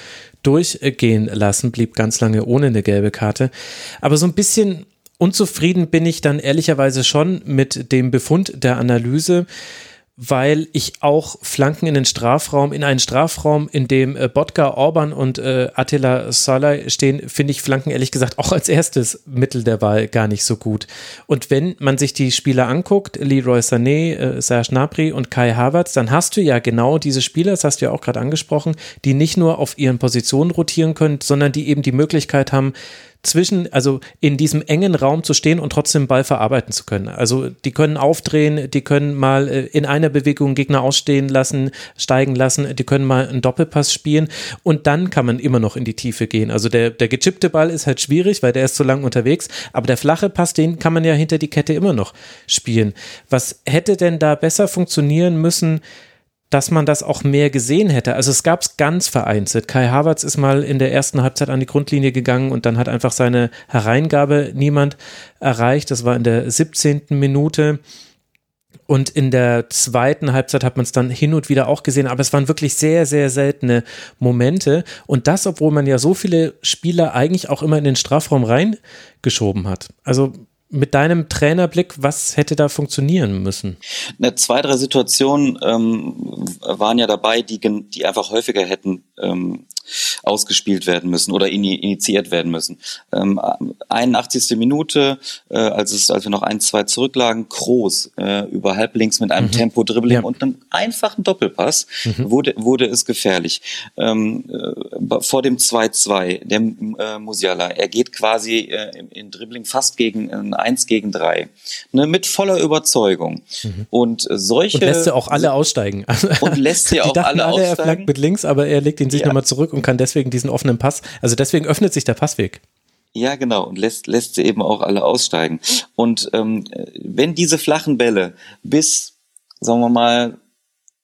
durchgehen lassen, blieb ganz lange ohne eine gelbe Karte. Aber so ein bisschen Unzufrieden bin ich dann ehrlicherweise schon mit dem Befund der Analyse, weil ich auch Flanken in den Strafraum, in einen Strafraum, in dem äh, Bodka, Orban und äh, Attila Salai stehen, finde ich Flanken ehrlich gesagt auch als erstes Mittel der Wahl gar nicht so gut. Und wenn man sich die Spieler anguckt, Leroy Sané, äh, Serge Gnabry und Kai Havertz, dann hast du ja genau diese Spieler, das hast du ja auch gerade angesprochen, die nicht nur auf ihren Positionen rotieren können, sondern die eben die Möglichkeit haben, zwischen, also in diesem engen Raum zu stehen und trotzdem Ball verarbeiten zu können. Also die können aufdrehen, die können mal äh, in einer Bewegung Gegner ausstehen lassen, steigen lassen, die können mal einen Doppelpass spielen und dann kann man immer noch in die Tiefe gehen. Also der, der gechippte Ball ist halt schwierig, weil der ist zu lang unterwegs, aber der flache Pass, den kann man ja hinter die Kette immer noch spielen. Was hätte denn da besser funktionieren müssen? Dass man das auch mehr gesehen hätte. Also es gab es ganz vereinzelt. Kai Havertz ist mal in der ersten Halbzeit an die Grundlinie gegangen und dann hat einfach seine Hereingabe niemand erreicht. Das war in der 17. Minute. Und in der zweiten Halbzeit hat man es dann hin und wieder auch gesehen, aber es waren wirklich sehr, sehr seltene Momente. Und das, obwohl man ja so viele Spieler eigentlich auch immer in den Strafraum reingeschoben hat. Also mit deinem Trainerblick, was hätte da funktionieren müssen? Ne, zwei, drei Situationen ähm, waren ja dabei, die, die einfach häufiger hätten ähm, ausgespielt werden müssen oder initiiert werden müssen. Ähm, 81. Minute, äh, als, es, als wir noch ein, zwei zurücklagen, Kroos äh, über halblinks mit einem mhm. Tempo-Dribbling ja. und einem einfachen Doppelpass mhm. wurde, wurde es gefährlich. Ähm, äh, vor dem 2-2, der äh, Musiala, er geht quasi äh, in, in Dribbling fast gegen ein 1 gegen 3. Ne, mit voller Überzeugung. Mhm. Und solche. Und lässt sie auch alle aussteigen. Und lässt [LAUGHS] sie auch alle, alle aussteigen. Er flankt mit links, aber er legt ihn sich ja. nochmal zurück und kann deswegen diesen offenen Pass, also deswegen öffnet sich der Passweg. Ja, genau, und lässt, lässt sie eben auch alle aussteigen. Und ähm, wenn diese flachen Bälle bis, sagen wir mal,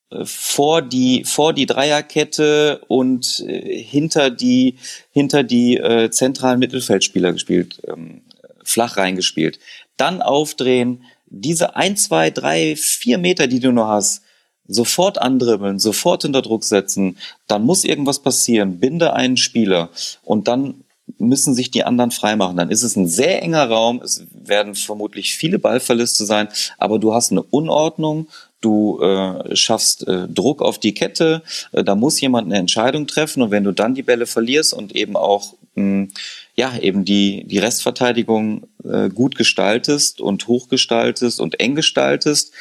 äh, vor die vor die Dreierkette und äh, hinter die hinter die äh, zentralen Mittelfeldspieler gespielt, ähm, flach reingespielt, dann aufdrehen, diese ein, zwei, drei, vier Meter, die du nur hast, sofort andribbeln, sofort unter Druck setzen, dann muss irgendwas passieren, binde einen Spieler und dann müssen sich die anderen freimachen. Dann ist es ein sehr enger Raum, es werden vermutlich viele Ballverluste sein, aber du hast eine Unordnung, du äh, schaffst äh, Druck auf die Kette, äh, da muss jemand eine Entscheidung treffen und wenn du dann die Bälle verlierst und eben auch hm, ja eben die die Restverteidigung äh, gut gestaltest und hochgestaltest und eng gestaltest,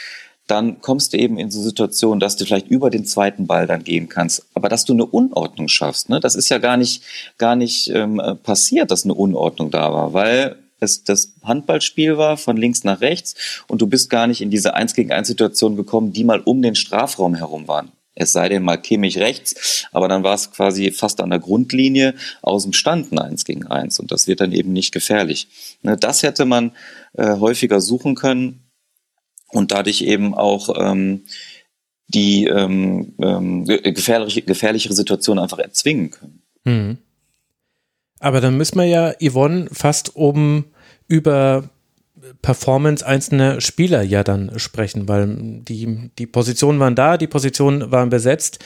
dann kommst du eben in so Situationen, dass du vielleicht über den zweiten Ball dann gehen kannst. Aber dass du eine Unordnung schaffst, ne, das ist ja gar nicht, gar nicht ähm, passiert, dass eine Unordnung da war, weil es das Handballspiel war von links nach rechts und du bist gar nicht in diese Eins gegen eins Situation gekommen, die mal um den Strafraum herum waren. Es sei denn mal Kimmich rechts, aber dann war es quasi fast an der Grundlinie aus dem Stand ein Eins gegen eins und das wird dann eben nicht gefährlich. Ne, das hätte man äh, häufiger suchen können und dadurch eben auch ähm, die ähm, ähm, gefährliche, gefährlichere Situation einfach erzwingen können. Mhm. Aber dann müssen wir ja, Yvonne, fast oben über Performance einzelner Spieler ja dann sprechen, weil die, die Positionen waren da, die Positionen waren besetzt.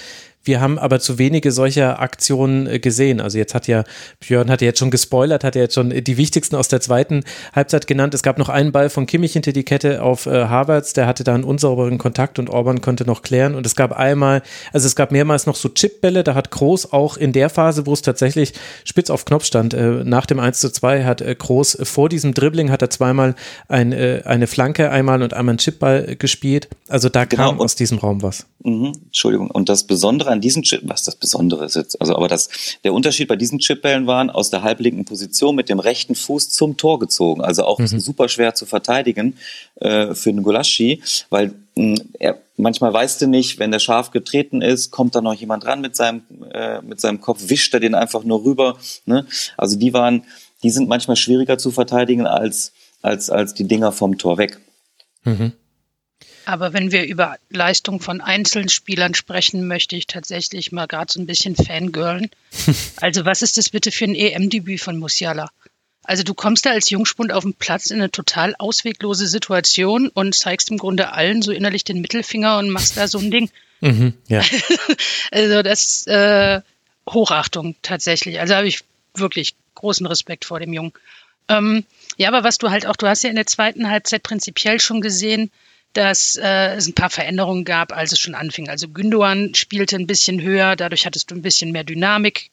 Wir haben aber zu wenige solcher Aktionen äh, gesehen. Also jetzt hat ja, Björn hat ja jetzt schon gespoilert, hat ja jetzt schon die wichtigsten aus der zweiten Halbzeit genannt. Es gab noch einen Ball von Kimmich hinter die Kette auf äh, Havertz, der hatte da einen unsauberen Kontakt und Orban konnte noch klären. Und es gab einmal, also es gab mehrmals noch so Chipbälle, da hat Groß auch in der Phase, wo es tatsächlich spitz auf Knopf stand, äh, nach dem 1 zu 2 hat äh, Groß vor diesem Dribbling hat er zweimal ein, äh, eine Flanke einmal und einmal einen Chipball gespielt. Also da genau. kam aus diesem Raum was. Mhm, Entschuldigung. Und das Besondere an diesen Chip, was das Besondere ist jetzt, also aber das, der Unterschied bei diesen Chipbällen waren aus der halblinken Position mit dem rechten Fuß zum Tor gezogen. Also auch mhm. super schwer zu verteidigen äh, für den Gulaschi, weil mh, hm, er manchmal weißt du nicht, wenn der scharf getreten ist, kommt da noch jemand ran mit seinem äh, mit seinem Kopf, wischt er den einfach nur rüber. Ne? Also die waren, die sind manchmal schwieriger zu verteidigen als als als die Dinger vom Tor weg. Mhm. Aber wenn wir über Leistung von einzelnen Spielern sprechen, möchte ich tatsächlich mal gerade so ein bisschen fangirlen. [LAUGHS] also was ist das bitte für ein EM-Debüt von Musiala? Also du kommst da als Jungspund auf den Platz in eine total ausweglose Situation und zeigst im Grunde allen so innerlich den Mittelfinger und machst da so ein Ding. Mhm, ja. [LAUGHS] also das äh, Hochachtung tatsächlich. Also habe ich wirklich großen Respekt vor dem Jungen. Ähm, ja, aber was du halt auch, du hast ja in der zweiten Halbzeit prinzipiell schon gesehen, dass äh, es ein paar Veränderungen gab, als es schon anfing. Also Gündogan spielte ein bisschen höher, dadurch hattest du ein bisschen mehr Dynamik,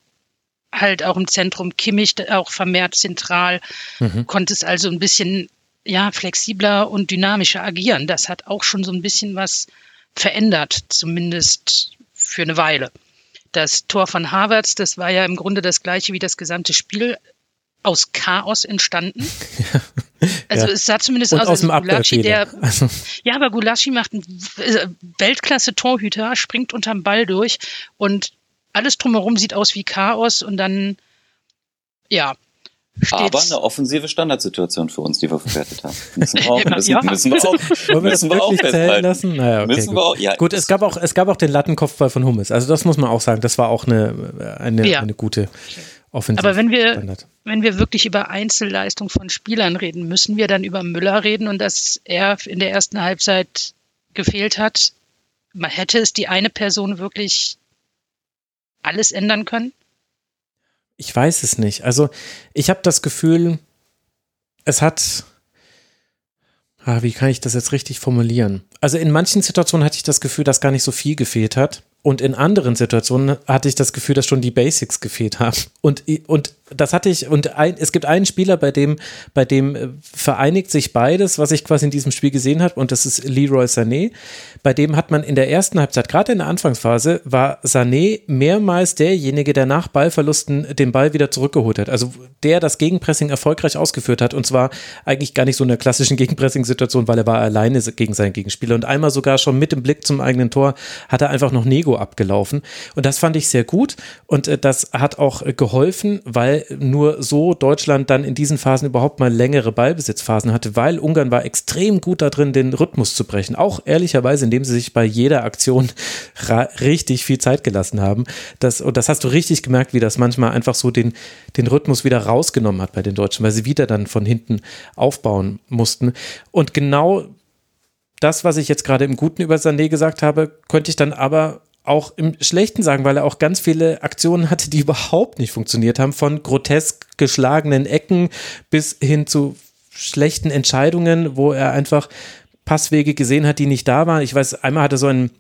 halt auch im Zentrum, Kimmich auch vermehrt zentral, mhm. konntest also ein bisschen ja, flexibler und dynamischer agieren. Das hat auch schon so ein bisschen was verändert, zumindest für eine Weile. Das Tor von Harvards, das war ja im Grunde das gleiche wie das gesamte Spiel aus Chaos entstanden. [LAUGHS] Also ja. es sah zumindest und aus, aus dem Gulaschi, der. [LAUGHS] Also. Ja, aber Gulaschi macht einen äh, Weltklasse-Torhüter, springt unterm Ball durch und alles drumherum sieht aus wie Chaos und dann, ja, aber eine offensive Standardsituation für uns, die wir verwertet haben. Müssen wir [LAUGHS] auch, müssen, ja. müssen wir auch, müssen wir auch festhalten. Lassen? Naja, okay, müssen gut. Wir auch, ja. gut, es gab, auch, es gab auch den Lattenkopfball von Hummels. Also das muss man auch sagen. Das war auch eine, eine, ja. eine gute Offensive. Aber wenn wir, Standard. wenn wir wirklich über Einzelleistung von Spielern reden, müssen wir dann über Müller reden und dass er in der ersten Halbzeit gefehlt hat. Man hätte es die eine Person wirklich alles ändern können? Ich weiß es nicht. Also ich habe das Gefühl, es hat, ah, wie kann ich das jetzt richtig formulieren? Also in manchen Situationen hatte ich das Gefühl, dass gar nicht so viel gefehlt hat. Und in anderen Situationen hatte ich das Gefühl, dass schon die Basics gefehlt haben. Und, und das hatte ich, und ein, es gibt einen Spieler, bei dem, bei dem äh, vereinigt sich beides, was ich quasi in diesem Spiel gesehen habe, und das ist Leroy Sané. Bei dem hat man in der ersten Halbzeit, gerade in der Anfangsphase, war Sané mehrmals derjenige, der nach Ballverlusten den Ball wieder zurückgeholt hat. Also der das Gegenpressing erfolgreich ausgeführt hat, und zwar eigentlich gar nicht so in der klassischen [LAUGHS] Gegenpressing-Situation, weil er war alleine gegen seinen Gegenspieler. Und einmal sogar schon mit dem Blick zum eigenen Tor hat er einfach noch Nego abgelaufen. Und das fand ich sehr gut. Und äh, das hat auch äh, geholfen, weil nur so Deutschland dann in diesen Phasen überhaupt mal längere Ballbesitzphasen hatte, weil Ungarn war extrem gut da drin, den Rhythmus zu brechen. Auch ehrlicherweise, indem sie sich bei jeder Aktion [LAUGHS] richtig viel Zeit gelassen haben. Das, und das hast du richtig gemerkt, wie das manchmal einfach so den, den Rhythmus wieder rausgenommen hat bei den Deutschen, weil sie wieder dann von hinten aufbauen mussten. Und genau das, was ich jetzt gerade im Guten über Sané gesagt habe, könnte ich dann aber auch im Schlechten sagen, weil er auch ganz viele Aktionen hatte, die [LAUGHS] überhaupt nicht funktioniert haben, von grotesk geschlagenen Ecken bis hin zu schlechten Entscheidungen, wo er einfach Passwege gesehen hat, die nicht da waren. Ich weiß, einmal hat er so einen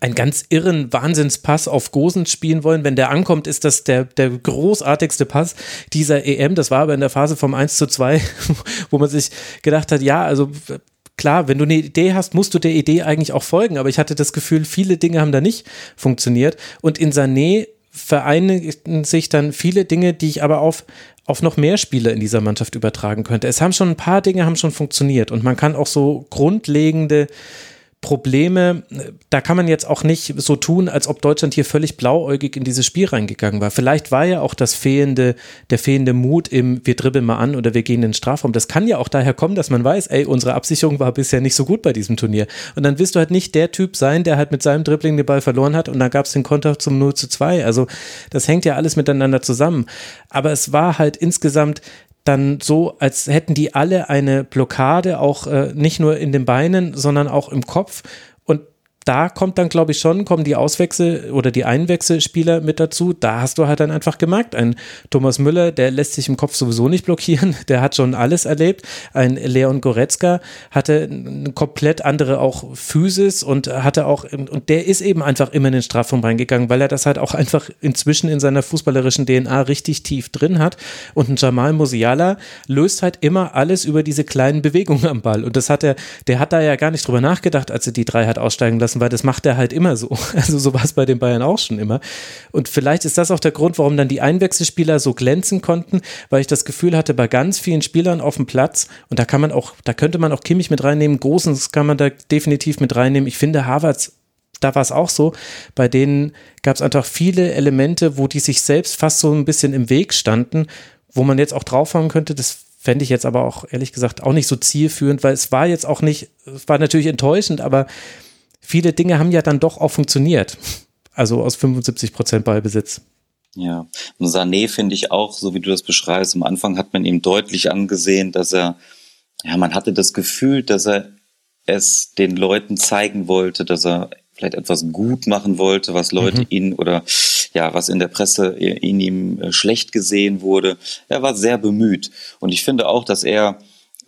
einen ganz irren Wahnsinnspass auf Gosens spielen wollen. Wenn der ankommt, ist das der, der großartigste Pass dieser EM. Das war aber in der Phase vom 1 zu 2, [LAUGHS] wo man sich gedacht hat, ja, also klar, wenn du eine Idee hast, musst du der Idee eigentlich auch folgen. Aber ich hatte das Gefühl, viele Dinge haben da nicht funktioniert. Und in Sané vereinigen sich dann viele Dinge, die ich aber auf, auf noch mehr Spieler in dieser Mannschaft übertragen könnte. Es haben schon ein paar Dinge haben schon funktioniert und man kann auch so grundlegende Probleme, da kann man jetzt auch nicht so tun, als ob Deutschland hier völlig blauäugig in dieses Spiel reingegangen war. Vielleicht war ja auch das fehlende, der fehlende Mut im wir dribbeln mal an oder wir gehen in den Strafraum. Das kann ja auch daher kommen, dass man weiß, ey, unsere Absicherung war bisher nicht so gut bei diesem Turnier. Und dann wirst du halt nicht der Typ sein, der halt mit seinem Dribbling den Ball verloren hat und dann gab es den Konter zum 0 zu 2. Also das hängt ja alles miteinander zusammen. Aber es war halt insgesamt dann so, als hätten die alle eine Blockade, auch äh, nicht nur in den Beinen, sondern auch im Kopf da kommt dann, glaube ich, schon, kommen die Auswechsel oder die Einwechselspieler mit dazu. Da hast du halt dann einfach gemerkt, ein Thomas Müller, der lässt sich im Kopf sowieso nicht blockieren, [LAUGHS] der hat schon alles erlebt. Ein Leon Goretzka hatte eine komplett andere auch Physis und hatte auch, und der ist eben einfach immer in den Strafraum reingegangen, weil er das halt auch einfach inzwischen in seiner fußballerischen DNA richtig tief drin hat. Und ein Jamal Musiala löst halt immer alles über diese kleinen Bewegungen am Ball. Und das hat er, der hat da ja gar nicht drüber nachgedacht, als er die drei hat aussteigen lassen lassen, weil das macht er halt immer so. [LAUGHS] Also so war es bei den Bayern auch schon immer. Und vielleicht ist das auch der Grund, warum dann die Einwechselspieler so glänzen konnten, weil ich das Gefühl hatte, bei ganz vielen Spielern auf dem Platz, und da kann man auch, da könnte man auch Kimmich mit reinnehmen, Großens kann man da definitiv mit reinnehmen. Ich finde, Harvards da war es auch so, bei denen gab es einfach viele Elemente, wo die sich selbst fast so ein bisschen im Weg standen, wo man jetzt auch draufhauen könnte, das fände ich jetzt aber auch ehrlich gesagt auch nicht so zielführend, weil es war jetzt auch nicht, es war natürlich enttäuschend, aber viele Dinge haben ja dann doch auch funktioniert. Also aus 75 Prozent Ballbesitz. Ja, und Sané finde ich auch, so wie du das beschreibst, am Anfang hat man ihm deutlich angesehen, dass er, ja, man hatte das Gefühl, dass er es den Leuten zeigen wollte, dass er vielleicht etwas gut machen wollte, was Leute mhm. ihn oder ja, was in der Presse in ihm äh, schlecht gesehen wurde. Er war sehr bemüht. Und ich finde auch, dass er,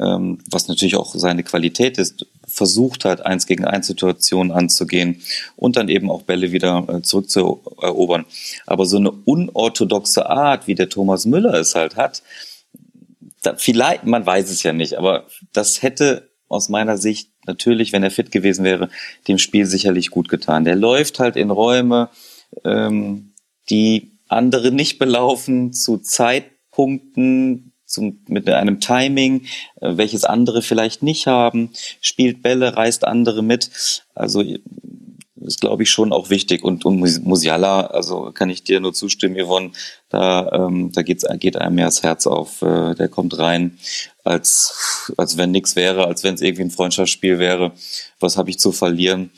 ähm, was natürlich auch seine Qualität ist, versucht hat, eins gegen eins Situationen anzugehen und dann eben auch Bälle wieder äh, zurückzuerobern. Aber so eine unorthodoxe Art, wie der Thomas Müller es halt hat, da, vielleicht, man weiß es ja nicht, aber das hätte aus meiner Sicht natürlich, wenn er fit gewesen wäre, dem Spiel sicherlich gut getan. Der läuft halt in Räume, ähm, die andere nicht belaufen, zu Zeitpunkten, zum, mit einem Timing, äh, welches andere vielleicht nicht haben, spielt Bälle, reißt andere mit. Also ist, glaube ich, schon auch wichtig. Und, und Musiala, also kann ich dir nur zustimmen, Yvonne, da, ähm, da geht's, geht einem mehr das Herz auf. Äh, der kommt rein, als, als wenn nichts wäre, als wenn es irgendwie ein Freundschaftsspiel wäre. Was habe ich zu verlieren?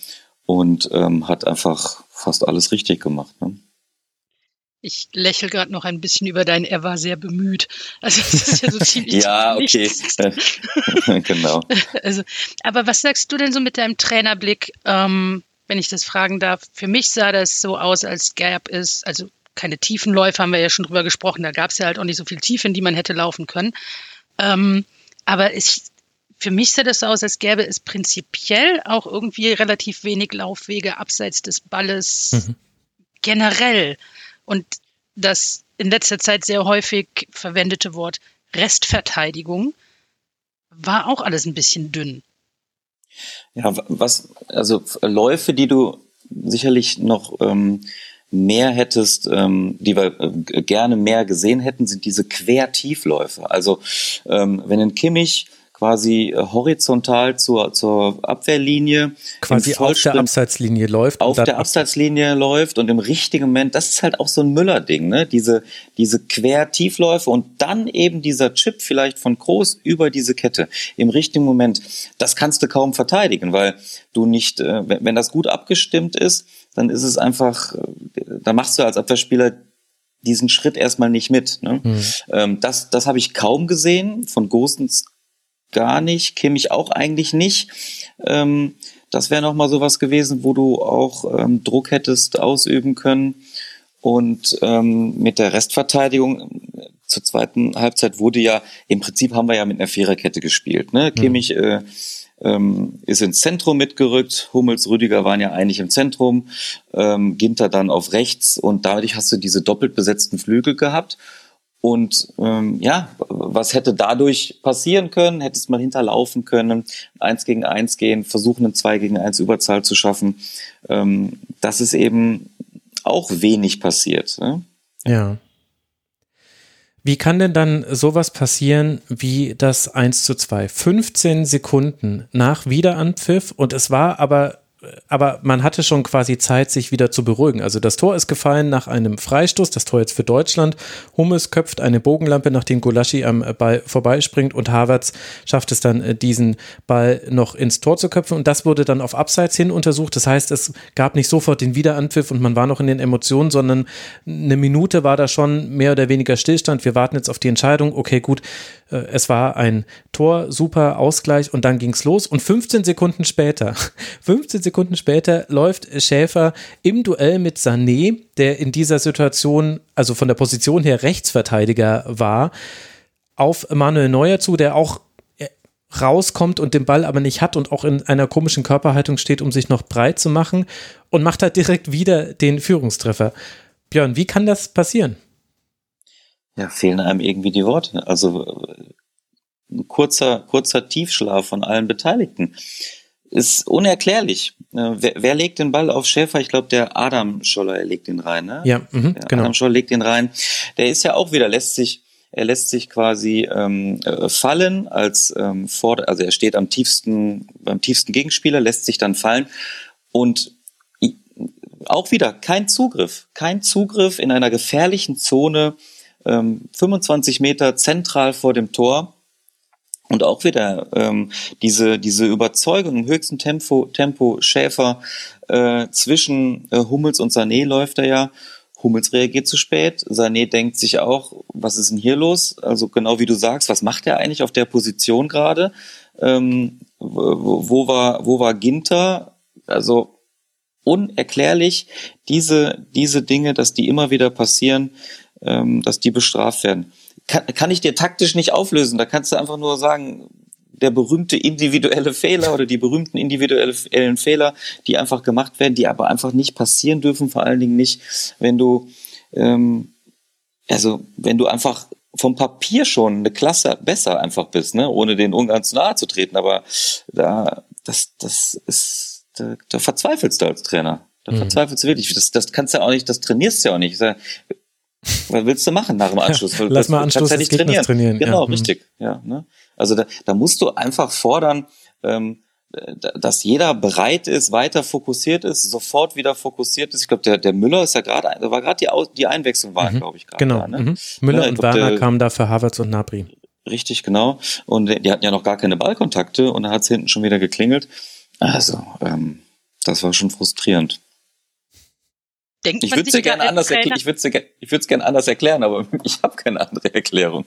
Und ähm, hat einfach fast alles richtig gemacht. Ne? Ich lächle gerade noch ein bisschen über dein, er war sehr bemüht. Also das ist ja so [LAUGHS] ziemlich. ja, okay. [LAUGHS] genau. [LAUGHS] Also, aber was sagst du denn so mit deinem Trainerblick, ähm, wenn ich das fragen darf? Für mich sah das so aus, als gab es, also keine Tiefenläufe, haben wir ja schon drüber gesprochen, da gab es ja halt auch nicht so viel Tiefe, in die man hätte laufen können. Ähm, aber ich, für mich sah das so aus, als gäbe es prinzipiell auch irgendwie relativ wenig Laufwege abseits des Balles mhm. generell. Und das in letzter Zeit sehr häufig verwendete Wort Restverteidigung war auch alles ein bisschen dünn. Ja, was, also Läufe, die du sicherlich noch ähm, mehr hättest, ähm, die wir äh, gerne mehr gesehen hätten, sind diese Quertiefläufe. Also ähm, wenn ein Kimmich quasi äh, horizontal zur, zur Abwehrlinie. Quasi auf der Abseitslinie läuft. Auf der Abseitslinie läuft und im richtigen Moment, das ist halt auch so ein Müller-Ding, ne? Diese, diese Quertiefläufe und dann eben dieser Chip vielleicht von Groß über diese Kette im richtigen Moment. Das kannst du kaum verteidigen, weil du nicht, äh, wenn das gut abgestimmt ist, dann ist es einfach, äh, da machst du als Abwehrspieler diesen Schritt erstmal nicht mit. Ne? Mhm. das das habe ich kaum gesehen. Von Gosens gar nicht, Kimmich auch eigentlich nicht. Ähm, das wäre nochmal sowas gewesen, wo du auch ähm, Druck hättest ausüben können. Und ähm, mit der Restverteidigung zur zweiten Halbzeit wurde ja, im Prinzip haben wir ja mit einer Viererkette gespielt. Ne? Mhm. Kimmich äh, ähm, ist ins Zentrum mitgerückt, Hummels, Rüdiger waren ja eigentlich im Zentrum, ähm, Ginter dann auf rechts und dadurch hast du diese doppelt besetzten Flügel gehabt. Und ähm, ja, was hätte dadurch passieren können? Hätte es mal hinterlaufen können, eins gegen eins gehen, versuchen, eine zwei gegen eins Überzahl zu schaffen. Ähm, das ist eben auch wenig passiert. Ne? Ja. Wie kann denn dann sowas passieren wie das 1 zu 2? 15 Sekunden nach Wiederanpfiff und es war aber aber man hatte schon quasi Zeit, sich wieder zu beruhigen. Also das Tor ist gefallen nach einem Freistoß, das Tor jetzt für Deutschland. Hummels köpft eine Bogenlampe, nachdem Gulaschi am Ball vorbeispringt und Havertz schafft es dann, äh, diesen Ball noch ins Tor zu köpfen. Und das wurde dann auf Abseits hin untersucht. Das heißt, es gab nicht sofort den Wiederanpfiff und man war noch in den Emotionen, sondern eine Minute war da schon mehr oder weniger Stillstand. Wir warten jetzt auf die Entscheidung. Okay, gut, es war ein Tor, super Ausgleich und dann ging es los. Und 15 Sekunden später, [LAUGHS] 15 Sekunden später läuft Schäfer im Duell mit Sané, der in dieser Situation, also von der Position her Rechtsverteidiger war, auf Manuel Neuer zu, der auch äh, rauskommt und den Ball aber nicht hat und auch in einer komischen Körperhaltung steht, um sich noch breit zu machen und macht halt direkt wieder den Führungstreffer. Björn, wie kann das passieren? Ja, fehlen einem irgendwie die Worte. Also ein kurzer, kurzer Tiefschlaf von allen Beteiligten. Ist unerklärlich. Äh, wer, wer legt den Ball auf Schäfer? Ich glaube, der Adam Scholler er legt den rein. Ne? Ja, mh, genau. Adam Scholler legt den rein. Der ist ja auch wieder, lässt sich, er lässt sich quasi ähm, äh, fallen als ähm, vor, also er steht am tiefsten, beim tiefsten Gegenspieler, lässt sich dann fallen und auch wieder kein Zugriff, kein Zugriff in einer gefährlichen Zone ähm, 25 Meter zentral vor dem Tor. Und auch wieder ähm, diese, diese Überzeugung im höchsten Tempo, Tempo Schäfer äh, zwischen äh, Hummels und Sané läuft er ja. Hummels reagiert zu spät. Sané denkt sich auch, was ist denn hier los? Also genau wie du sagst, was macht er eigentlich auf der Position gerade? Ähm, wo, wo, war, wo war Ginter? Also unerklärlich diese, diese Dinge, dass die immer wieder passieren ähm, dass die bestraft werden. Kann, kann ich dir taktisch nicht auflösen. Da kannst du einfach nur sagen, der berühmte individuelle Fehler oder die berühmten individuellen Fehler, die einfach gemacht werden, die aber einfach nicht passieren dürfen, vor allen Dingen nicht, wenn du, ähm, also wenn du einfach vom Papier schon eine Klasse besser einfach bist, ne? ohne den Ungarn zu nahe zu treten, aber da, das, das ist, da, da verzweifelst du als Trainer. Da mhm. verzweifelst du wirklich. Das, das kannst du ja auch nicht, das trainierst du ja auch nicht. Was willst du machen nach dem Anschluss? Ja, lass mal Anschluss ja nicht trainieren. trainieren. Genau, ja. Mhm. richtig. Ja, ne? Also da, da musst du einfach fordern, ähm, dass jeder bereit ist, weiter fokussiert ist, sofort wieder fokussiert ist. Ich glaube, der, der Müller ist ja gerade, war gerade die, die Einwechslung war, mhm. glaube ich, gerade. Genau. Da, ne? mhm. Müller ja, und glaub, Werner kamen da für Havertz und Nabri. Richtig, genau. Und die hatten ja noch gar keine Ballkontakte und da hat es hinten schon wieder geklingelt. Also, ähm, das war schon frustrierend. Denkt ich würde es gerne anders erklären. Ich würde es gerne anders erklären, aber [LAUGHS] ich habe keine andere Erklärung.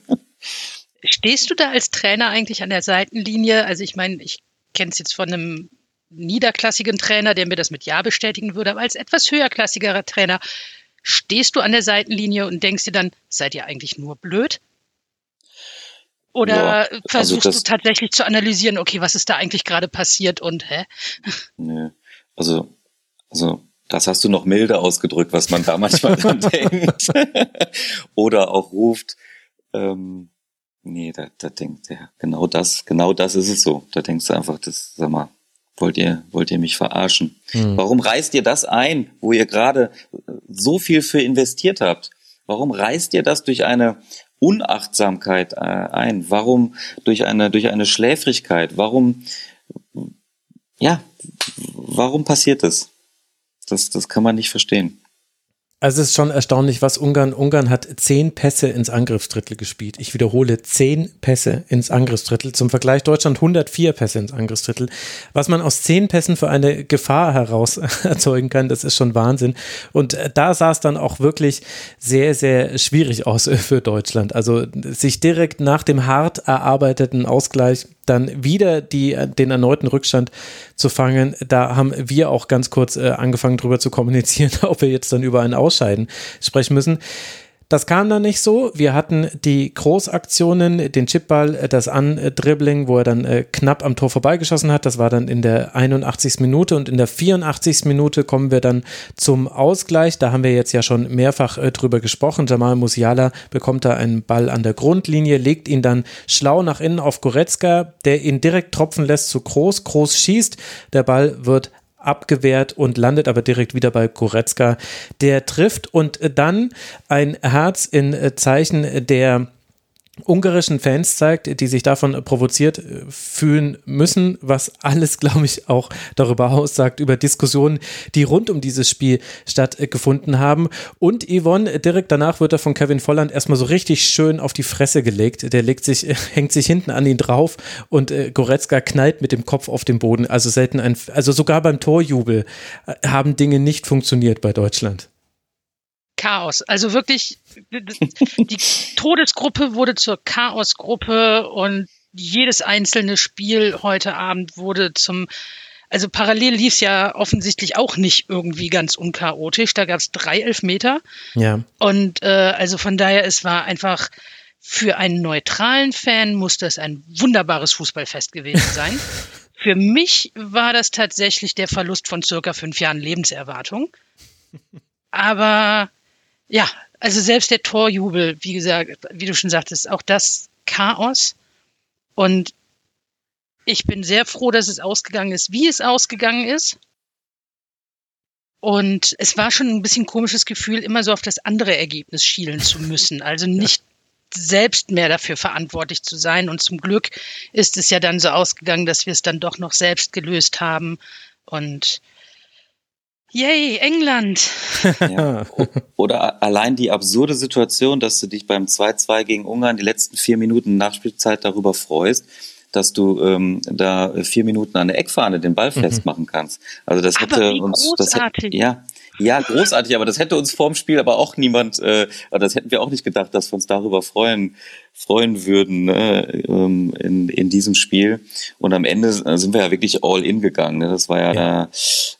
Stehst du da als Trainer eigentlich an der Seitenlinie? Also ich meine, ich kenne es jetzt von einem niederklassigen Trainer, der mir das mit Ja bestätigen würde, aber als etwas höherklassigerer Trainer stehst du an der Seitenlinie und denkst dir dann, seid ihr eigentlich nur blöd? Oder ja, also versuchst also du tatsächlich zu analysieren, okay, was ist da eigentlich gerade passiert und hä? Nee, also, also das hast du noch milder ausgedrückt, was man da manchmal dran [LAUGHS] denkt. Oder auch ruft, ähm, nee, da, da denkt er, genau das, genau das ist es so. Da denkst du einfach, das, sag mal, wollt ihr, wollt ihr mich verarschen? Hm. Warum reißt ihr das ein, wo ihr gerade so viel für investiert habt? Warum reißt ihr das durch eine Unachtsamkeit äh, ein? Warum durch eine, durch eine Schläfrigkeit? Warum, ja, warum passiert das? Das, das kann man nicht verstehen. Also es ist schon erstaunlich, was Ungarn. Ungarn hat zehn Pässe ins Angriffsdrittel gespielt. Ich wiederhole, zehn Pässe ins Angriffsdrittel. Zum Vergleich Deutschland 104 Pässe ins Angriffsdrittel. Was man aus zehn Pässen für eine Gefahr heraus [LAUGHS] erzeugen kann, das ist schon Wahnsinn. Und da sah es dann auch wirklich sehr, sehr schwierig aus [LAUGHS] für Deutschland. Also sich direkt nach dem hart erarbeiteten Ausgleich dann wieder die, den erneuten Rückstand zu fangen. Da haben wir auch ganz kurz äh, angefangen drüber zu kommunizieren, [LAUGHS] ob wir jetzt dann über ein Ausscheiden sprechen müssen. Das kam dann nicht so. Wir hatten die Großaktionen, den Chipball, das Andribbling, wo er dann äh, knapp am Tor vorbeigeschossen hat. Das war dann in der 81. Minute und in der 84. Minute kommen wir dann zum Ausgleich. Da haben wir jetzt ja schon mehrfach äh, drüber gesprochen. Jamal Musiala bekommt da einen Ball an der Grundlinie, legt ihn dann schlau nach innen auf Goretzka, der ihn direkt tropfen lässt zu Groß. Groß schießt. Der Ball wird abgewehrt und landet aber direkt wieder bei Goretzka. Der trifft und dann ein Herz in Zeichen der ungarischen Fans zeigt, die sich davon provoziert äh, fühlen müssen, was alles, [LAUGHS] glaube ich, auch darüber aussagt, über Diskussionen, die rund um dieses Spiel stattgefunden haben. Und Yvonne, direkt danach wird er von Kevin Volland erstmal so richtig schön auf die Fresse gelegt. Der legt sich, [LAUGHS] hängt sich hinten an ihn drauf und äh, Goretzka knallt mit dem Kopf auf den Boden. Also selten ein, also sogar beim Torjubel äh, haben Dinge nicht funktioniert bei Deutschland. Chaos. Also wirklich, die Todesgruppe wurde zur Chaosgruppe und jedes einzelne Spiel heute Abend wurde zum, also parallel lief es ja offensichtlich auch nicht irgendwie ganz unchaotisch. Da gab es drei Elfmeter. Ja. Und äh, also von daher, es war einfach für einen neutralen Fan muss das ein wunderbares Fußballfest gewesen sein. [LAUGHS] für mich war das tatsächlich der Verlust von circa fünf Jahren Lebenserwartung. Aber ja, also selbst der Torjubel, wie gesagt, wie du schon sagtest, auch das Chaos. Und ich bin sehr froh, dass es ausgegangen ist, wie es ausgegangen ist. Und es war schon ein bisschen komisches Gefühl, immer so auf das andere Ergebnis schielen zu müssen. Also nicht selbst mehr dafür verantwortlich zu sein. Und zum Glück ist es ja dann so ausgegangen, dass wir es dann doch noch selbst gelöst haben. Und Yay, England! [LAUGHS] Ja. Oder allein die absurde Situation, dass du dich beim 2-2 gegen Ungarn die letzten vier Minuten Nachspielzeit darüber freust, dass du ähm, da vier Minuten an der Eckfahne den Ball mhm. festmachen kannst. Also das hätte uns, das hätte, ja, ja, großartig, aber das hätte uns vorm Spiel aber auch niemand, äh, das hätten wir auch nicht gedacht, dass wir uns darüber freuen, freuen würden ne, ähm, in, in diesem Spiel. Und am Ende sind wir ja wirklich all in gegangen. Ne? Das war ja, ja.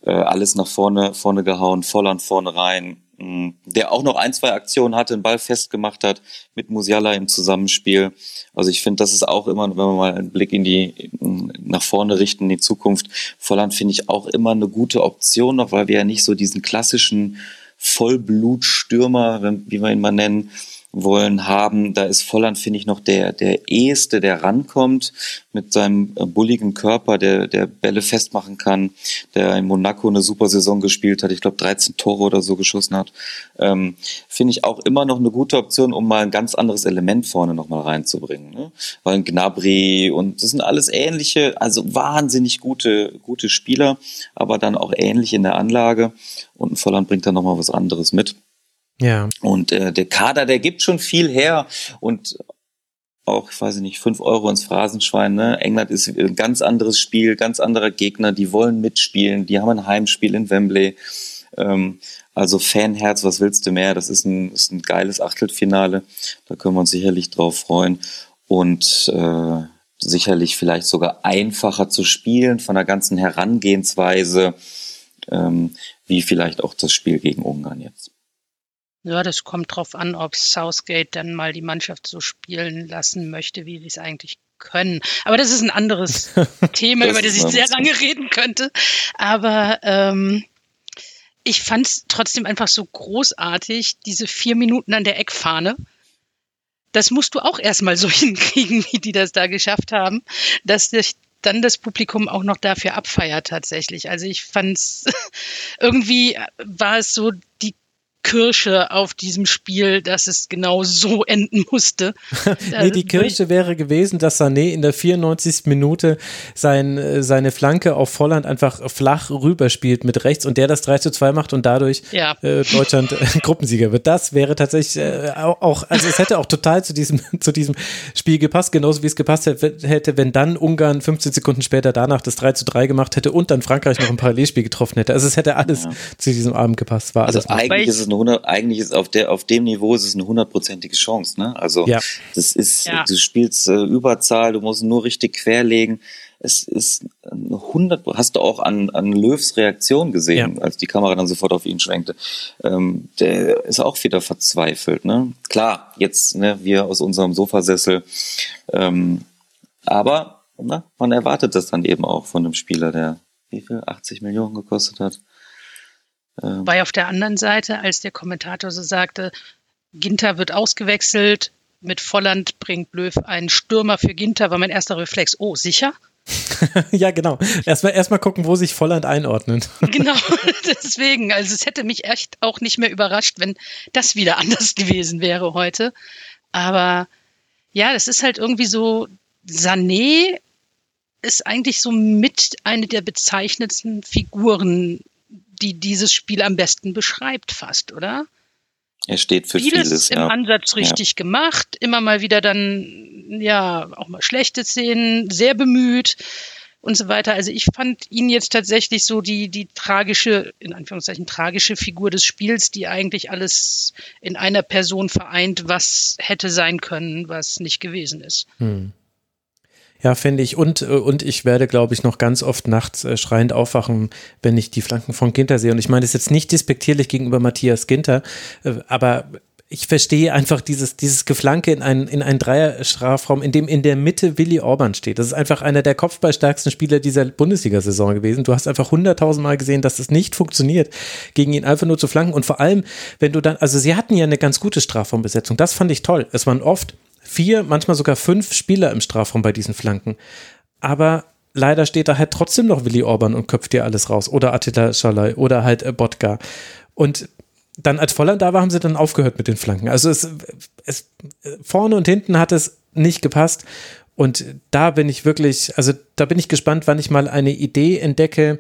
Da, äh, alles nach vorne, vorne gehauen, voll an vorne rein. Mm, der auch noch ein, zwei Aktionen hatte, den Ball festgemacht hat mit Musiala im Zusammenspiel. Also ich finde, das ist auch immer, wenn wir mal einen Blick in die nach vorne richten in die Zukunft, Volland finde ich auch immer eine gute Option noch, weil wir ja nicht so diesen klassischen Vollblutstürmer, wie wir ihn mal nennen, wollen haben. Da ist Volland, finde ich, noch der, der eheste, der rankommt mit seinem äh, bulligen Körper, der, der Bälle festmachen kann, der in Monaco eine super Saison gespielt hat, ich glaube 13 Tore oder so geschossen hat. Ähm, finde ich auch immer noch eine gute Option, um mal ein ganz anderes Element vorne nochmal reinzubringen. Ne? Weil Gnabry und das sind alles ähnliche, also wahnsinnig gute, gute Spieler, aber dann auch ähnlich in der Anlage. Und Volland bringt da nochmal was anderes mit. Ja. Und äh, der Kader, der gibt schon viel her und auch, ich weiß nicht, fünf Euro ins Phrasenschwein. Ne? England ist ein ganz anderes Spiel, ganz anderer Gegner. Die wollen mitspielen. Die haben ein Heimspiel in Wembley. Ähm, also Fanherz, was willst du mehr? Das ist ein, ist ein geiles Achtelfinale. Da können wir uns sicherlich drauf freuen. Und äh, sicherlich vielleicht sogar einfacher zu spielen von der ganzen Herangehensweise, ähm, wie vielleicht auch das Spiel gegen Ungarn jetzt. Ja, das kommt drauf an, ob Southgate dann mal die Mannschaft so spielen lassen möchte, wie sie es eigentlich können. Aber das ist ein anderes [LAUGHS] Thema, über das ich sehr lange reden könnte. Aber ähm, ich fand es trotzdem einfach so großartig, diese vier Minuten an der Eckfahne. Das musst du auch erstmal so [LAUGHS] hinkriegen, wie die das da geschafft haben, dass sich dann das Publikum auch noch dafür abfeiert tatsächlich. Also ich fand es [LAUGHS] irgendwie war es so die Kirsche auf diesem Spiel, dass es genau so [LAUGHS] enden musste. [LAUGHS] nee, die Kirsche wäre gewesen, dass Sané in der 94. Minute sein, äh, seine Flanke auf Volland einfach flach rüberspielt mit rechts und der das 3 zu 2 macht und dadurch ja. äh, Deutschland äh, [LAUGHS] Gruppensieger wird. Das wäre tatsächlich äh, auch, also es hätte auch total zu diesem, zu diesem Spiel gepasst, genauso wie es gepasst hätte, wenn dann Ungarn 15 Sekunden später danach das 3 zu 3 gemacht hätte und dann Frankreich noch ein Parallelspiel getroffen hätte. Also es hätte alles ja. zu diesem Abend gepasst. War also alles eigentlich ist es eine 100, eigentlich ist auf der, auf dem Niveau ist es eine hundertprozentige Chance, ne? Also, ja. das ist, ja. du spielst äh, Überzahl, du musst nur richtig querlegen. Es ist eine 100, hast du auch an, an Löws Reaktion gesehen, ja. als die Kamera dann sofort auf ihn schwenkte. Ähm, der ist auch wieder verzweifelt, ne? Klar, jetzt, ne, wir aus unserem Sofasessel, ähm, aber, na, man erwartet das dann eben auch von einem Spieler, der wie viel? 80 Millionen gekostet hat. Ähm. Bei auf der anderen Seite, als der Kommentator so sagte, Ginter wird ausgewechselt, mit Volland bringt Löw einen Stürmer für Ginter, war mein erster Reflex, oh, sicher? [LAUGHS] ja, genau. Erstmal erstmal gucken, wo sich Volland einordnet. [LAUGHS] genau, deswegen. Also es hätte mich echt auch nicht mehr überrascht, wenn das wieder [LAUGHS] anders gewesen wäre heute. Aber ja, das ist halt irgendwie so, Sané ist eigentlich so mit eine der bezeichnendsten Figuren die dieses Spiel am besten beschreibt, fast, oder? Er steht für vieles, vieles im ja. Ansatz richtig ja. gemacht, immer mal wieder dann ja auch mal schlechte Szenen, sehr bemüht und so weiter. Also ich fand ihn jetzt tatsächlich so die die tragische in Anführungszeichen tragische Figur des Spiels, die eigentlich alles in einer Person vereint, was hätte sein können, was nicht gewesen ist. Hm. Ja, finde ich. Und, äh, und ich werde, glaube ich, noch ganz oft nachts äh, schreiend aufwachen, wenn ich die Flanken von Ginter sehe. Und ich meine das ist jetzt nicht despektierlich gegenüber Matthias Ginter, äh, aber ich verstehe einfach dieses, dieses Geflanke in einen, in einen Dreier-Strafraum, in dem in der Mitte Willi Orban steht. Das ist einfach einer der kopfballstärksten Spieler dieser Bundesliga-Saison gewesen. Du hast einfach hunderttausend Mal gesehen, dass es nicht funktioniert, gegen ihn einfach nur zu flanken. Und vor allem, wenn du dann, also sie hatten ja eine ganz gute Strafraumbesetzung. Das fand ich toll. Es waren oft vier, manchmal sogar fünf Spieler im Strafraum bei diesen Flanken. Aber leider steht da halt trotzdem noch Willi Orban und köpft dir alles raus. Oder Attila Schalay oder halt äh, Botka. Und dann, als Volland da war, haben sie dann aufgehört mit den Flanken. Also es, es vorne und hinten hat es nicht gepasst. Und da bin ich wirklich, also da bin ich gespannt, wann ich mal eine Idee entdecke,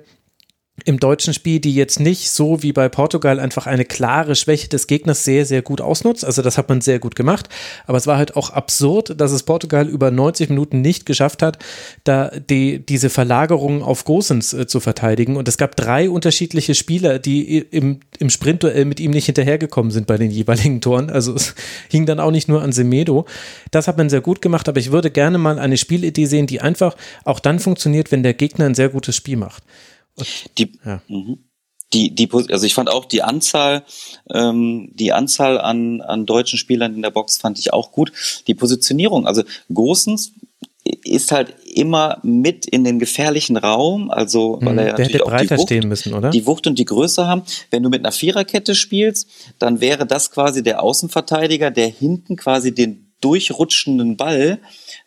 im deutschen Spiel, die jetzt nicht so wie bei Portugal einfach eine klare Schwäche des Gegners sehr, sehr gut ausnutzt. Also das hat man sehr gut gemacht. Aber es war halt auch absurd, dass es Portugal über 90 Minuten nicht geschafft hat, da die, diese Verlagerung auf Gosens äh, zu verteidigen. Und es gab drei unterschiedliche Spieler, die im, im Sprintduell mit ihm nicht hinterhergekommen sind bei den jeweiligen Toren. Also es [LAUGHS] hing dann auch nicht nur an Semedo. Das hat man sehr gut gemacht. Aber ich würde gerne mal eine Spielidee sehen, die einfach auch dann funktioniert, wenn der Gegner ein sehr gutes Spiel macht. Die, ja. Mhm. die, die, also ich fand auch die Anzahl, ähm, die Anzahl an, an deutschen Spielern in der Box fand ich auch gut. Die Positionierung, also Gosens ist halt immer mit in den gefährlichen Raum, also weil Mhm, er der natürlich hätte auch breiter die Wucht, stehen müssen, oder? die Wucht und die Größe haben. Wenn du mit einer Viererkette spielst, dann wäre das quasi der Außenverteidiger, der hinten quasi den durchrutschenden Ball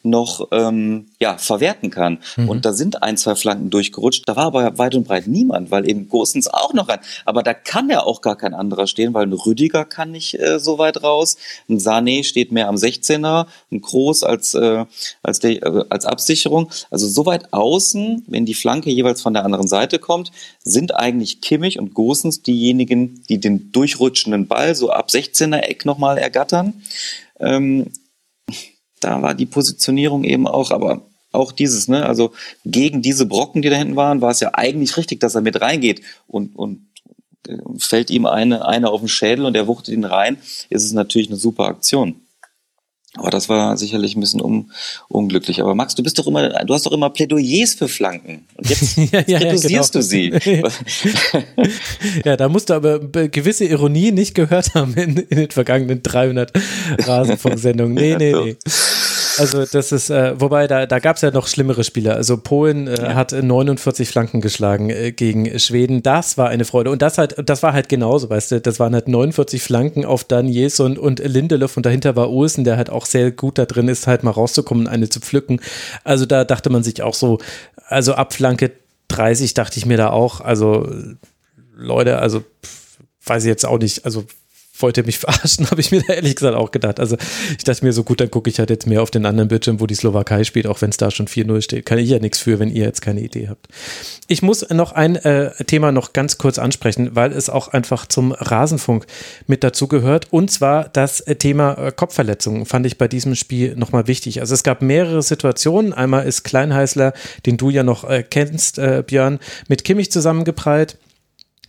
noch ähm, ja, verwerten kann. Mhm. Und da sind ein, zwei Flanken durchgerutscht. Da war aber weit und breit niemand, weil eben Gosens auch noch rein. Aber da kann ja auch gar kein anderer stehen, weil ein Rüdiger kann nicht äh, so weit raus. Ein Sané steht mehr am 16er, ein Groß als, äh, als, der, äh, als Absicherung. Also so weit außen, wenn die Flanke jeweils von der anderen Seite kommt, sind eigentlich Kimmich und Gosens diejenigen, die den durchrutschenden Ball so ab 16er Eck nochmal ergattern. Ähm, da war die Positionierung eben auch, aber auch dieses, ne, also gegen diese Brocken, die da hinten waren, war es ja eigentlich richtig, dass er mit reingeht und, und äh, fällt ihm eine, eine auf den Schädel und er wuchtet ihn rein, ist es natürlich eine super Aktion. Aber das war sicherlich ein bisschen un, unglücklich. Aber Max, du bist doch immer, du hast doch immer Plädoyers für Flanken. Und jetzt [LAUGHS] Ja, ja, ja, kritisierst genau. du sie. [LAUGHS] Ja, da musst du aber be- gewisse Ironie nicht gehört haben in, in den vergangenen 300 Rasenfunksendungen. Nee, nee, nee. Also das ist, äh, wobei da, da gab es ja noch schlimmere Spieler. Also Polen äh, hat 49 Flanken geschlagen äh, gegen Schweden. Das war eine Freude. Und das halt, das war halt genauso, weißt du, das waren halt 49 Flanken auf Dan Jeson und Lindelöf und dahinter war Olsen, der halt auch sehr gut da drin ist, halt mal rauszukommen und eine zu pflücken. Also da dachte man sich auch so, also ab Flanke 30 dachte ich mir da auch, also Leute, also pff, weiß ich jetzt auch nicht, also wollte mich [LAUGHS] verarschen, habe ich mir da ehrlich gesagt auch gedacht. Also ich dachte mir so, gut, dann gucke ich halt jetzt mehr auf den anderen Bildschirm, wo die Slowakei spielt, auch wenn es da schon 4-0 steht. Kann ich ja nichts für, wenn ihr jetzt keine Idee habt. Ich muss noch ein äh, Thema noch ganz kurz ansprechen, weil es auch einfach zum Rasenfunk mit dazu gehört. Und zwar das äh, Thema äh, Kopfverletzungen fand ich bei diesem Spiel nochmal wichtig. Also es gab mehrere Situationen. Einmal ist Kleinheißler, den du ja noch äh, kennst, äh, Björn, mit Kimmich zusammengeprallt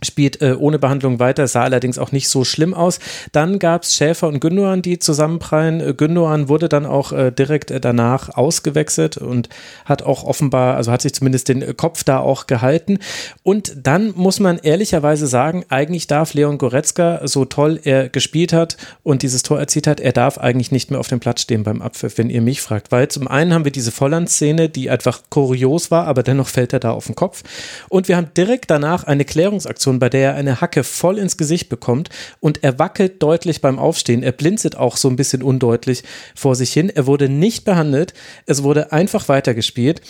spielt äh, ohne Behandlung weiter, sah allerdings auch nicht so schlimm aus. Dann gab es Schäfer und Gündogan, die zusammenprallen. Äh, Gündogan wurde dann auch äh, direkt äh, danach ausgewechselt und hat auch offenbar, also hat sich zumindest den äh, Kopf da auch gehalten. Und dann muss man ehrlicherweise sagen, eigentlich darf Leon Goretzka, so toll er gespielt hat und dieses Tor erzielt hat, er darf eigentlich nicht mehr auf dem Platz stehen beim Abpfiff, wenn ihr mich fragt. Weil zum einen haben wir diese Volland-Szene, die einfach kurios war, aber dennoch fällt er da auf den Kopf. Und wir haben direkt danach eine Klärungsaktion, bei der er eine Hacke voll ins Gesicht bekommt und er wackelt deutlich beim Aufstehen. Er blinzelt auch so ein bisschen undeutlich vor sich hin. Er wurde nicht behandelt. Es wurde einfach weitergespielt.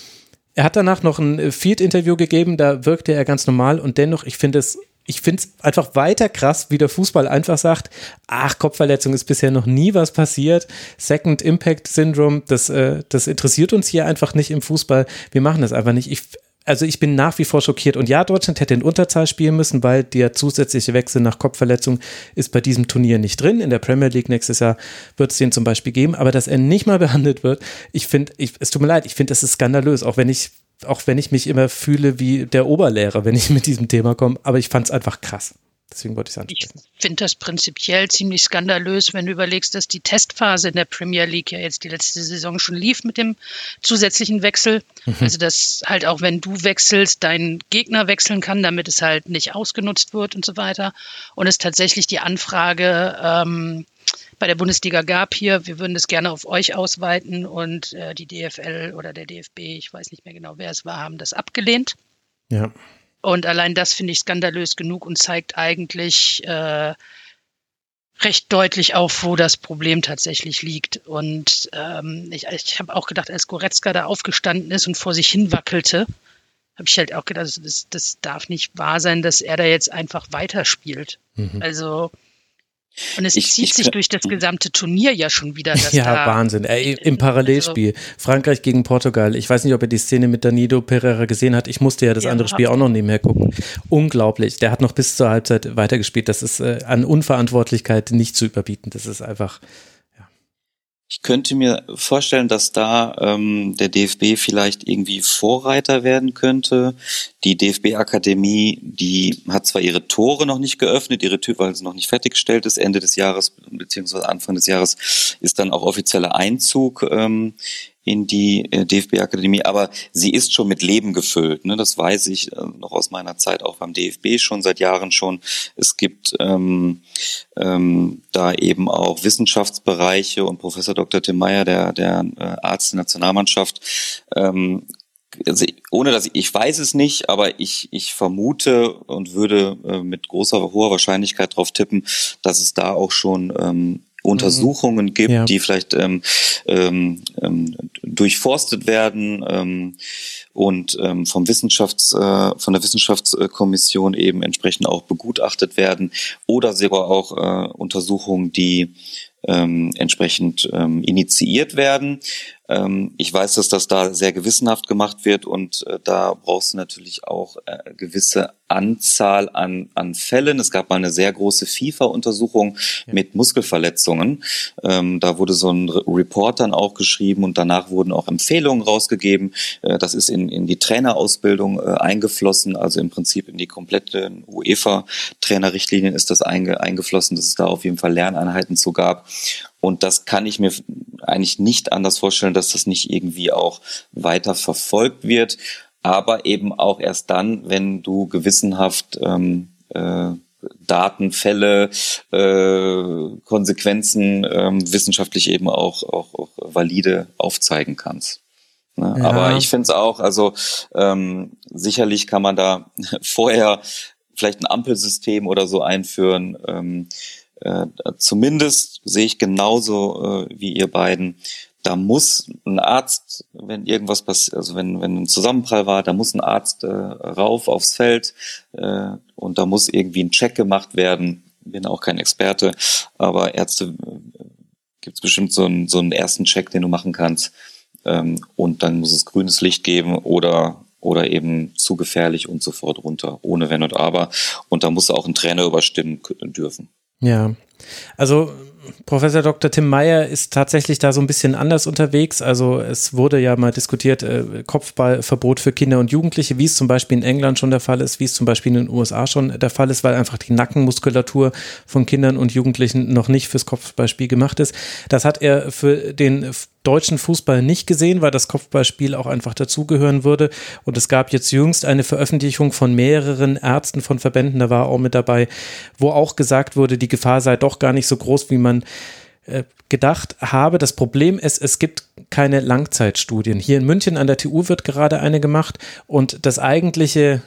Er hat danach noch ein Field-Interview gegeben, da wirkte er ganz normal und dennoch, ich finde es ich finde es einfach weiter krass, wie der Fußball einfach sagt, ach, Kopfverletzung ist bisher noch nie was passiert. Second Impact Syndrome, das, äh, das interessiert uns hier einfach nicht im Fußball. Wir machen das einfach nicht. Ich, also ich bin nach wie vor schockiert. Und ja, Deutschland hätte in Unterzahl spielen müssen, weil der zusätzliche Wechsel nach Kopfverletzung ist bei diesem Turnier nicht drin. In der Premier League nächstes Jahr wird es den zum Beispiel geben. Aber dass er nicht mal [LAUGHS] behandelt wird, ich finde, es tut mir leid, ich finde, das ist skandalös, auch wenn ich auch wenn ich mich immer fühle wie der Oberlehrer, wenn ich mit diesem Thema komme, aber ich fand es einfach krass. Deswegen wollte ich es Ich ansprechen. finde das prinzipiell ziemlich skandalös, wenn du überlegst, dass die Testphase in der Premier League ja jetzt die letzte Saison schon lief mit dem zusätzlichen Wechsel. Also dass halt auch wenn du wechselst, dein Gegner wechseln kann, damit es halt nicht ausgenutzt wird und so weiter. Und es tatsächlich die Anfrage ähm, bei der Bundesliga gab hier, wir würden das gerne auf euch ausweiten und äh, die DFL oder der DFB, ich weiß nicht mehr genau, wer es war, haben das abgelehnt. Ja. Und allein das finde ich skandalös genug und zeigt eigentlich äh, recht deutlich auf, wo das Problem tatsächlich liegt. Und ähm, ich, ich habe auch gedacht, als Goretzka da aufgestanden ist und vor sich hin wackelte, habe ich halt auch gedacht, das, das darf nicht wahr sein, dass er da jetzt einfach weiterspielt. Also und es Ich- zieht ich sich durch das gesamte Turnier ja schon wieder. Ja, da, Wahnsinn. Ey, Im Parallelspiel. Frankreich gegen Portugal. Ich weiß nicht, ob er die Szene mit Danilo Pereira gesehen hat. Ich musste ja das Ja, andere Spiel auch noch nebenher gucken. Unglaublich. Der hat noch bis zur Halbzeit weitergespielt. Das ist äh, an Unverantwortlichkeit nicht zu überbieten. Das ist einfach. Ich könnte mir vorstellen, dass da ähm, der DFB vielleicht irgendwie Vorreiter werden könnte. Die DFB-Akademie, die hat zwar ihre Tore noch nicht geöffnet, ihre Tür, weil sie noch nicht fertiggestellt ist. Ende des Jahres beziehungsweise Anfang des Jahres ist dann auch offizieller Einzug ähm, in die äh, DFB-Akademie, aber sie ist schon mit Leben gefüllt. Ne? Das weiß ich äh, noch aus meiner Zeit auch beim DFB schon seit Jahren schon. Es gibt ähm, ähm, da eben auch Wissenschaftsbereiche und Professor Dr. Tim Meyer, der, der äh, Arzt der Nationalmannschaft, ähm, also ohne dass ich, ich weiß es nicht, aber ich, ich vermute und würde äh, mit großer hoher Wahrscheinlichkeit darauf tippen, dass es da auch schon ähm, Untersuchungen mhm. gibt, ja. die vielleicht ähm, ähm, ähm, durchforstet werden ähm, und ähm, vom Wissenschafts, äh, von der Wissenschaftskommission eben entsprechend auch begutachtet werden oder sogar auch äh, Untersuchungen, die ähm, entsprechend ähm, initiiert werden. Ähm, ich weiß, dass das da sehr gewissenhaft gemacht wird und äh, da brauchst du natürlich auch äh, gewisse Anzahl an, an Fällen. Es gab mal eine sehr große FIFA-Untersuchung ja. mit Muskelverletzungen. Ähm, da wurde so ein Report dann auch geschrieben und danach wurden auch Empfehlungen rausgegeben. Äh, das ist in, in die Trainerausbildung eingeflossen, also im Prinzip in die komplette UEFA-Trainerrichtlinien ist das einge, eingeflossen, dass es da auf jeden Fall Lerneinheiten zu gab. Und das kann ich mir eigentlich nicht anders vorstellen, dass das nicht irgendwie auch weiter verfolgt wird. Aber eben auch erst dann, wenn du gewissenhaft ähm, äh, Datenfälle, äh, Konsequenzen ähm, wissenschaftlich eben auch, auch, auch valide aufzeigen kannst. Ne? Ja. Aber ich finde es auch, also ähm, sicherlich kann man da [LAUGHS] vorher vielleicht ein Ampelsystem oder so einführen. Ähm, äh, zumindest sehe ich genauso äh, wie ihr beiden. Da muss ein Arzt, wenn irgendwas passiert, also wenn, wenn ein Zusammenprall war, da muss ein Arzt äh, rauf aufs Feld äh, und da muss irgendwie ein Check gemacht werden. Bin auch kein Experte, aber Ärzte äh, gibt es bestimmt so einen, so einen ersten Check, den du machen kannst. Ähm, und dann muss es grünes Licht geben oder oder eben zu gefährlich und sofort runter, ohne Wenn und Aber. Und da muss auch ein Trainer überstimmen dürfen. Ja, also Professor Dr. Tim Meyer ist tatsächlich da so ein bisschen anders unterwegs. Also es wurde ja mal diskutiert, äh, Kopfballverbot für Kinder und Jugendliche, wie es zum Beispiel in England schon der Fall ist, wie es zum Beispiel in den USA schon der Fall ist, weil einfach die Nackenmuskulatur von Kindern und Jugendlichen noch nicht fürs Kopfballspiel gemacht ist. Das hat er für den deutschen Fußball nicht gesehen, weil das Kopfballspiel auch einfach dazugehören würde. Und es gab jetzt jüngst eine Veröffentlichung von mehreren Ärzten von Verbänden, da war auch mit dabei, wo auch gesagt wurde, die Gefahr sei doch gar nicht so groß, wie man äh, gedacht habe. Das Problem ist, es gibt keine Langzeitstudien. Hier in München an der TU wird gerade eine gemacht und das eigentliche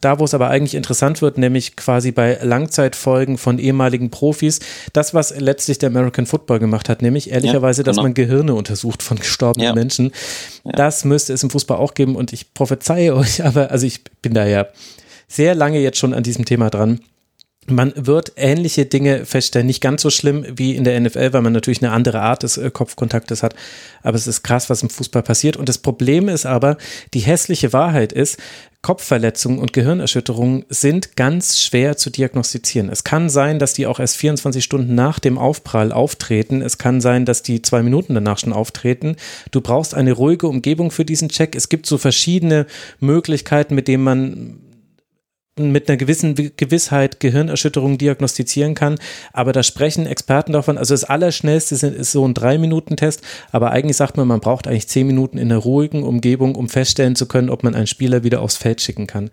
da, wo es aber eigentlich interessant wird, nämlich quasi bei Langzeitfolgen von ehemaligen Profis, das, was letztlich der American Football gemacht hat, nämlich ehrlicherweise, ja, genau. dass man Gehirne untersucht von gestorbenen ja. Menschen. Ja. Das müsste es im Fußball auch geben und ich prophezeie [LAUGHS] euch aber, also ich bin da ja sehr lange jetzt schon an diesem Thema dran man wird ähnliche Dinge feststellen, nicht ganz so schlimm wie in der NFL, weil man natürlich eine andere Art des äh, Kopfkontaktes hat. Aber es ist krass, was im Fußball passiert. Und das Problem ist aber, die hässliche Wahrheit ist, Kopfverletzungen und Gehirnerschütterungen sind ganz schwer zu diagnostizieren. Es kann sein, dass die auch erst 24 Stunden nach dem Aufprall auftreten. Es kann sein, dass die zwei Minuten danach schon auftreten. Du brauchst eine ruhige Umgebung für diesen Check. Es gibt so verschiedene Möglichkeiten, mit denen man mit einer gewissen Gewissheit Gehirnerschütterung diagnostizieren kann. Aber da sprechen Experten davon, also das Allerschnellste ist so ein Drei-Minuten-Test, aber eigentlich sagt man, man braucht eigentlich zehn Minuten in einer ruhigen Umgebung, um feststellen zu können, ob man einen Spieler wieder aufs Feld schicken kann.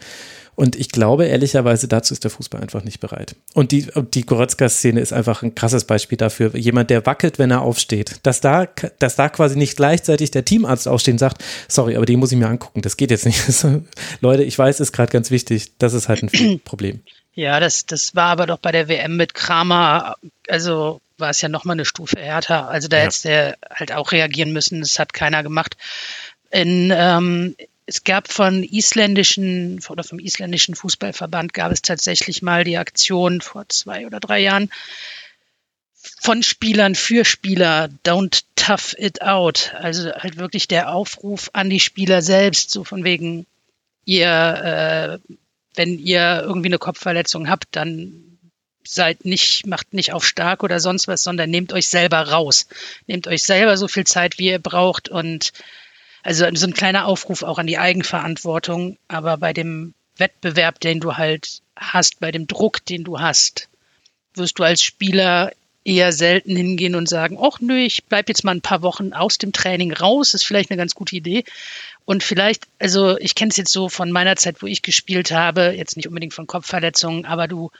Und ich glaube, ehrlicherweise, dazu ist der Fußball einfach nicht bereit. Und die, die Goretzka-Szene ist einfach ein krasses Beispiel dafür. Jemand, der wackelt, wenn er aufsteht. Dass da, dass da quasi nicht gleichzeitig der Teamarzt aufsteht und sagt, sorry, aber den muss ich mir angucken. Das geht jetzt nicht. [LAUGHS] Leute, ich weiß, ist gerade ganz wichtig. Das ist halt ein [CLEARS THROAT] Problem. Ja, das, das war aber doch bei der WM mit Kramer, also war es ja nochmal eine Stufe härter. Also da ja. hätte der halt auch reagieren müssen. Das hat keiner gemacht. In, ähm, es gab von isländischen oder vom isländischen Fußballverband gab es tatsächlich mal die Aktion vor zwei oder drei Jahren von Spielern für Spieler, don't tough it out. Also halt wirklich der Aufruf an die Spieler selbst, so von wegen, ihr, äh, wenn ihr irgendwie eine Kopfverletzung habt, dann seid nicht, macht nicht auf stark oder sonst was, sondern nehmt euch selber raus. Nehmt euch selber so viel Zeit, wie ihr braucht und also so ein kleiner Aufruf auch an die Eigenverantwortung, aber bei dem Wettbewerb, den du halt hast, bei dem Druck, den du hast, wirst du als Spieler eher selten hingehen und sagen, ach nö, ich bleibe jetzt mal ein paar Wochen aus dem Training raus, ist vielleicht eine ganz gute Idee. Und vielleicht, also ich kenne es jetzt so von meiner Zeit, wo ich gespielt habe, jetzt nicht unbedingt von Kopfverletzungen, aber du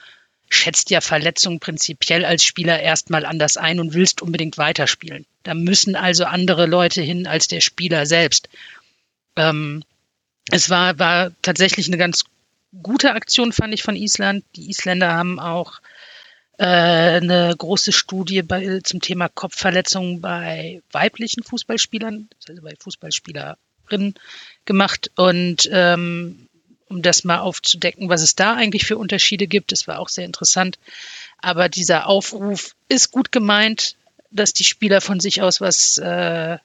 schätzt ja Verletzungen prinzipiell als Spieler erstmal anders ein und willst unbedingt weiterspielen. Da müssen also andere Leute hin als der Spieler selbst. Ähm, es war, war tatsächlich eine ganz gute Aktion, fand ich, von Island. Die Isländer haben auch äh, eine große Studie bei, zum Thema Kopfverletzungen bei weiblichen Fußballspielern, also bei Fußballspielerinnen gemacht. Und ähm, um das mal aufzudecken, was es da eigentlich für Unterschiede gibt, das war auch sehr interessant. Aber dieser Aufruf ist gut gemeint, dass die Spieler von sich aus was äh,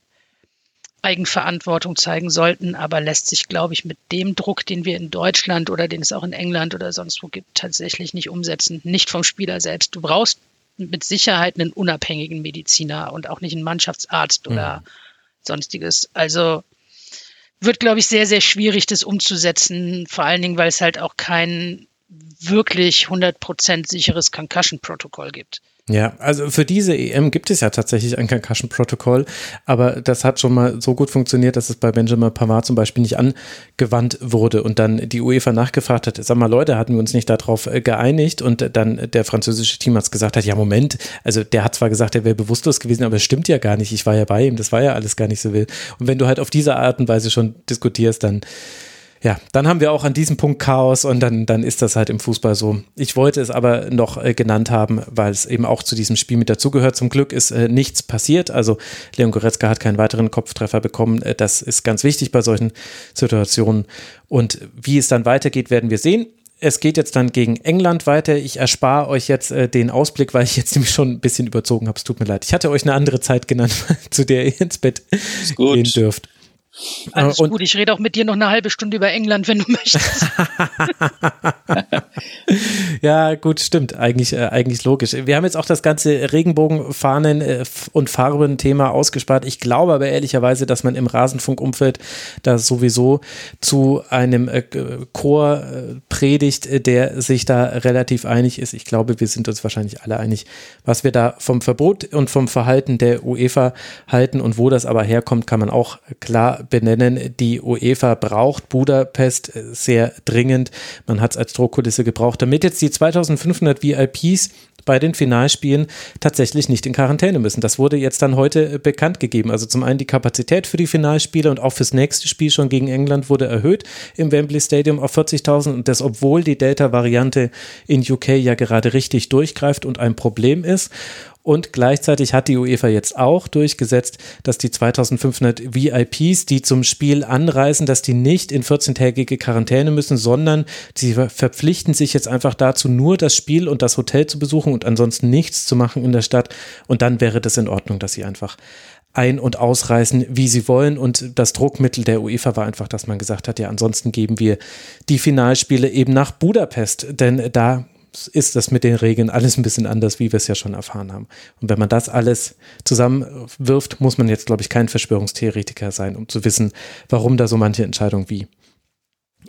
Eigenverantwortung zeigen sollten, aber lässt sich, glaube ich, mit dem Druck, den wir in Deutschland oder den es auch in England oder sonst wo gibt, tatsächlich nicht umsetzen. Nicht vom Spieler selbst. Du brauchst mit Sicherheit einen unabhängigen Mediziner und auch nicht einen Mannschaftsarzt oder mhm. sonstiges. Also wird, glaube ich, sehr, sehr schwierig, das umzusetzen. Vor allen Dingen, weil es halt auch kein wirklich 100% sicheres Concussion-Protokoll gibt. Ja, also für diese EM gibt es ja tatsächlich ein Concussion-Protokoll, aber das hat schon mal so gut funktioniert, dass es bei Benjamin Pavard zum Beispiel nicht angewandt wurde und dann die UEFA nachgefragt hat, sag mal Leute, hatten wir uns nicht darauf äh, geeinigt und dann der französische Teamarzt gesagt hat, ja Moment, also der hat zwar gesagt, er wäre bewusstlos gewesen, aber es stimmt ja gar nicht, ich war ja bei ihm, das war ja alles gar nicht so wild. Und wenn du halt auf diese Art und Weise schon diskutierst, dann ja, dann haben wir auch an diesem Punkt Chaos und dann, dann ist das halt im Fußball so. Ich wollte es aber noch äh, genannt haben, weil es eben auch zu diesem Spiel mit dazugehört. Zum Glück ist äh, nichts passiert. Also Leon Goretzka hat keinen weiteren Kopftreffer bekommen. Äh, das ist ganz wichtig bei solchen Situationen. Und wie es dann weitergeht, werden wir sehen. Es geht jetzt dann gegen England weiter. Ich erspare euch jetzt äh, den Ausblick, weil ich jetzt [LAUGHS] nämlich schon ein bisschen überzogen habe. Es tut mir leid. Ich hatte euch eine andere Zeit genannt, [LAUGHS] zu der ihr ins Bett gehen dürft. Alles und, gut, ich rede auch mit dir noch eine halbe Stunde über England, wenn du möchtest. [LAUGHS] ja, gut, stimmt. Eigentlich, äh, eigentlich logisch. Wir haben jetzt auch das ganze Regenbogenfahnen- äh, und Farben-Thema ausgespart. Ich glaube aber ehrlicherweise, dass man im Rasenfunkumfeld da sowieso zu einem äh, Chor äh, predigt, äh, der sich da relativ einig ist. Ich glaube, wir sind uns wahrscheinlich alle einig, was wir da vom Verbot und vom Verhalten der UEFA halten und wo das aber herkommt, kann man auch klar benennen. Die UEFA braucht Budapest sehr dringend. Man hat es als Druckkulisse gebraucht, damit jetzt die 2500 VIPs bei den Finalspielen tatsächlich nicht in Quarantäne müssen. Das wurde jetzt dann heute bekannt gegeben. Also zum einen die Kapazität für die Finalspiele und auch fürs nächste Spiel schon gegen England wurde erhöht im Wembley Stadium auf 40.000 und das, obwohl die Delta-Variante in UK ja gerade richtig durchgreift und ein Problem ist. Und gleichzeitig hat die UEFA jetzt auch durchgesetzt, dass die 2500 VIPs, die zum Spiel anreisen, dass die nicht in 14-tägige Quarantäne müssen, sondern sie verpflichten sich jetzt einfach dazu, nur das Spiel und das Hotel zu besuchen und ansonsten nichts zu machen in der Stadt. Und dann wäre das in Ordnung, dass sie einfach ein- und ausreisen, wie sie wollen. Und das Druckmittel der UEFA war einfach, dass man gesagt hat, ja, ansonsten geben wir die Finalspiele eben nach Budapest, denn da ist das mit den Regeln alles ein bisschen anders, wie wir es ja schon erfahren haben. Und wenn man das alles zusammenwirft, muss man jetzt, glaube ich, kein Verschwörungstheoretiker sein, um zu wissen, warum da so manche Entscheidung wie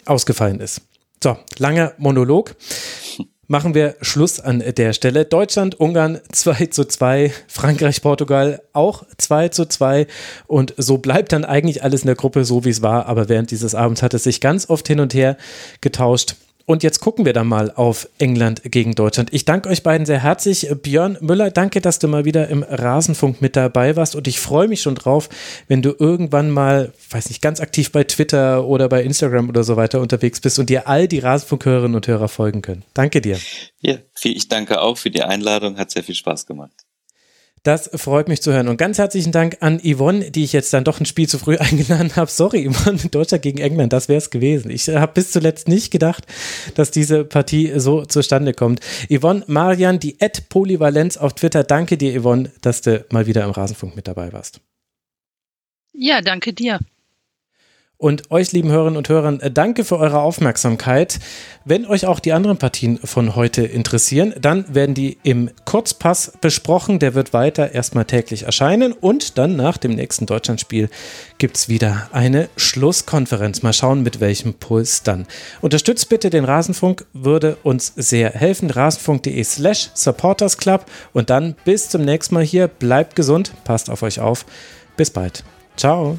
ausgefallen ist. So, langer Monolog. Machen wir Schluss an der Stelle. Deutschland, Ungarn 2 zu 2, Frankreich, Portugal auch 2 zu 2. Und so bleibt dann eigentlich alles in der Gruppe so, wie es war. Aber während dieses Abends hat es sich ganz oft hin und her getauscht. Und jetzt gucken wir dann mal auf England gegen Deutschland. Ich danke euch beiden sehr herzlich. Björn Müller, danke, dass du mal wieder im Rasenfunk mit dabei warst. Und ich freue mich schon drauf, wenn du irgendwann mal, weiß nicht, ganz aktiv bei Twitter oder bei Instagram oder so weiter unterwegs bist und dir all die Rasenfunkhörerinnen und Hörer folgen können. Danke dir. Ja, ich danke auch für die Einladung. Hat sehr viel Spaß gemacht. Das freut mich zu hören. Und ganz herzlichen Dank an Yvonne, die ich jetzt dann doch ein Spiel zu früh [LAUGHS] eingeladen habe. Sorry, Yvonne, Deutschland gegen England, das wäre es gewesen. Ich habe bis zuletzt nicht gedacht, dass diese Partie so zustande kommt. Yvonne Marian, die Ad Polyvalenz auf Twitter. Danke dir, Yvonne, dass du mal wieder im Rasenfunk mit dabei warst. Ja, danke dir. Und euch, lieben Hörerinnen und Hörern, äh, danke für eure Aufmerksamkeit. Wenn euch auch die anderen Partien von heute interessieren, dann werden die im Kurzpass besprochen. Der wird weiter erstmal täglich erscheinen und dann nach dem nächsten Deutschlandspiel gibt es wieder eine Schlusskonferenz. Mal schauen, mit welchem Puls dann. Unterstützt bitte den Rasenfunk, würde uns sehr helfen. Rasenfunk.de slash supportersclub und dann bis zum nächsten Mal hier. Bleibt gesund, passt auf euch auf. Bis bald. Ciao.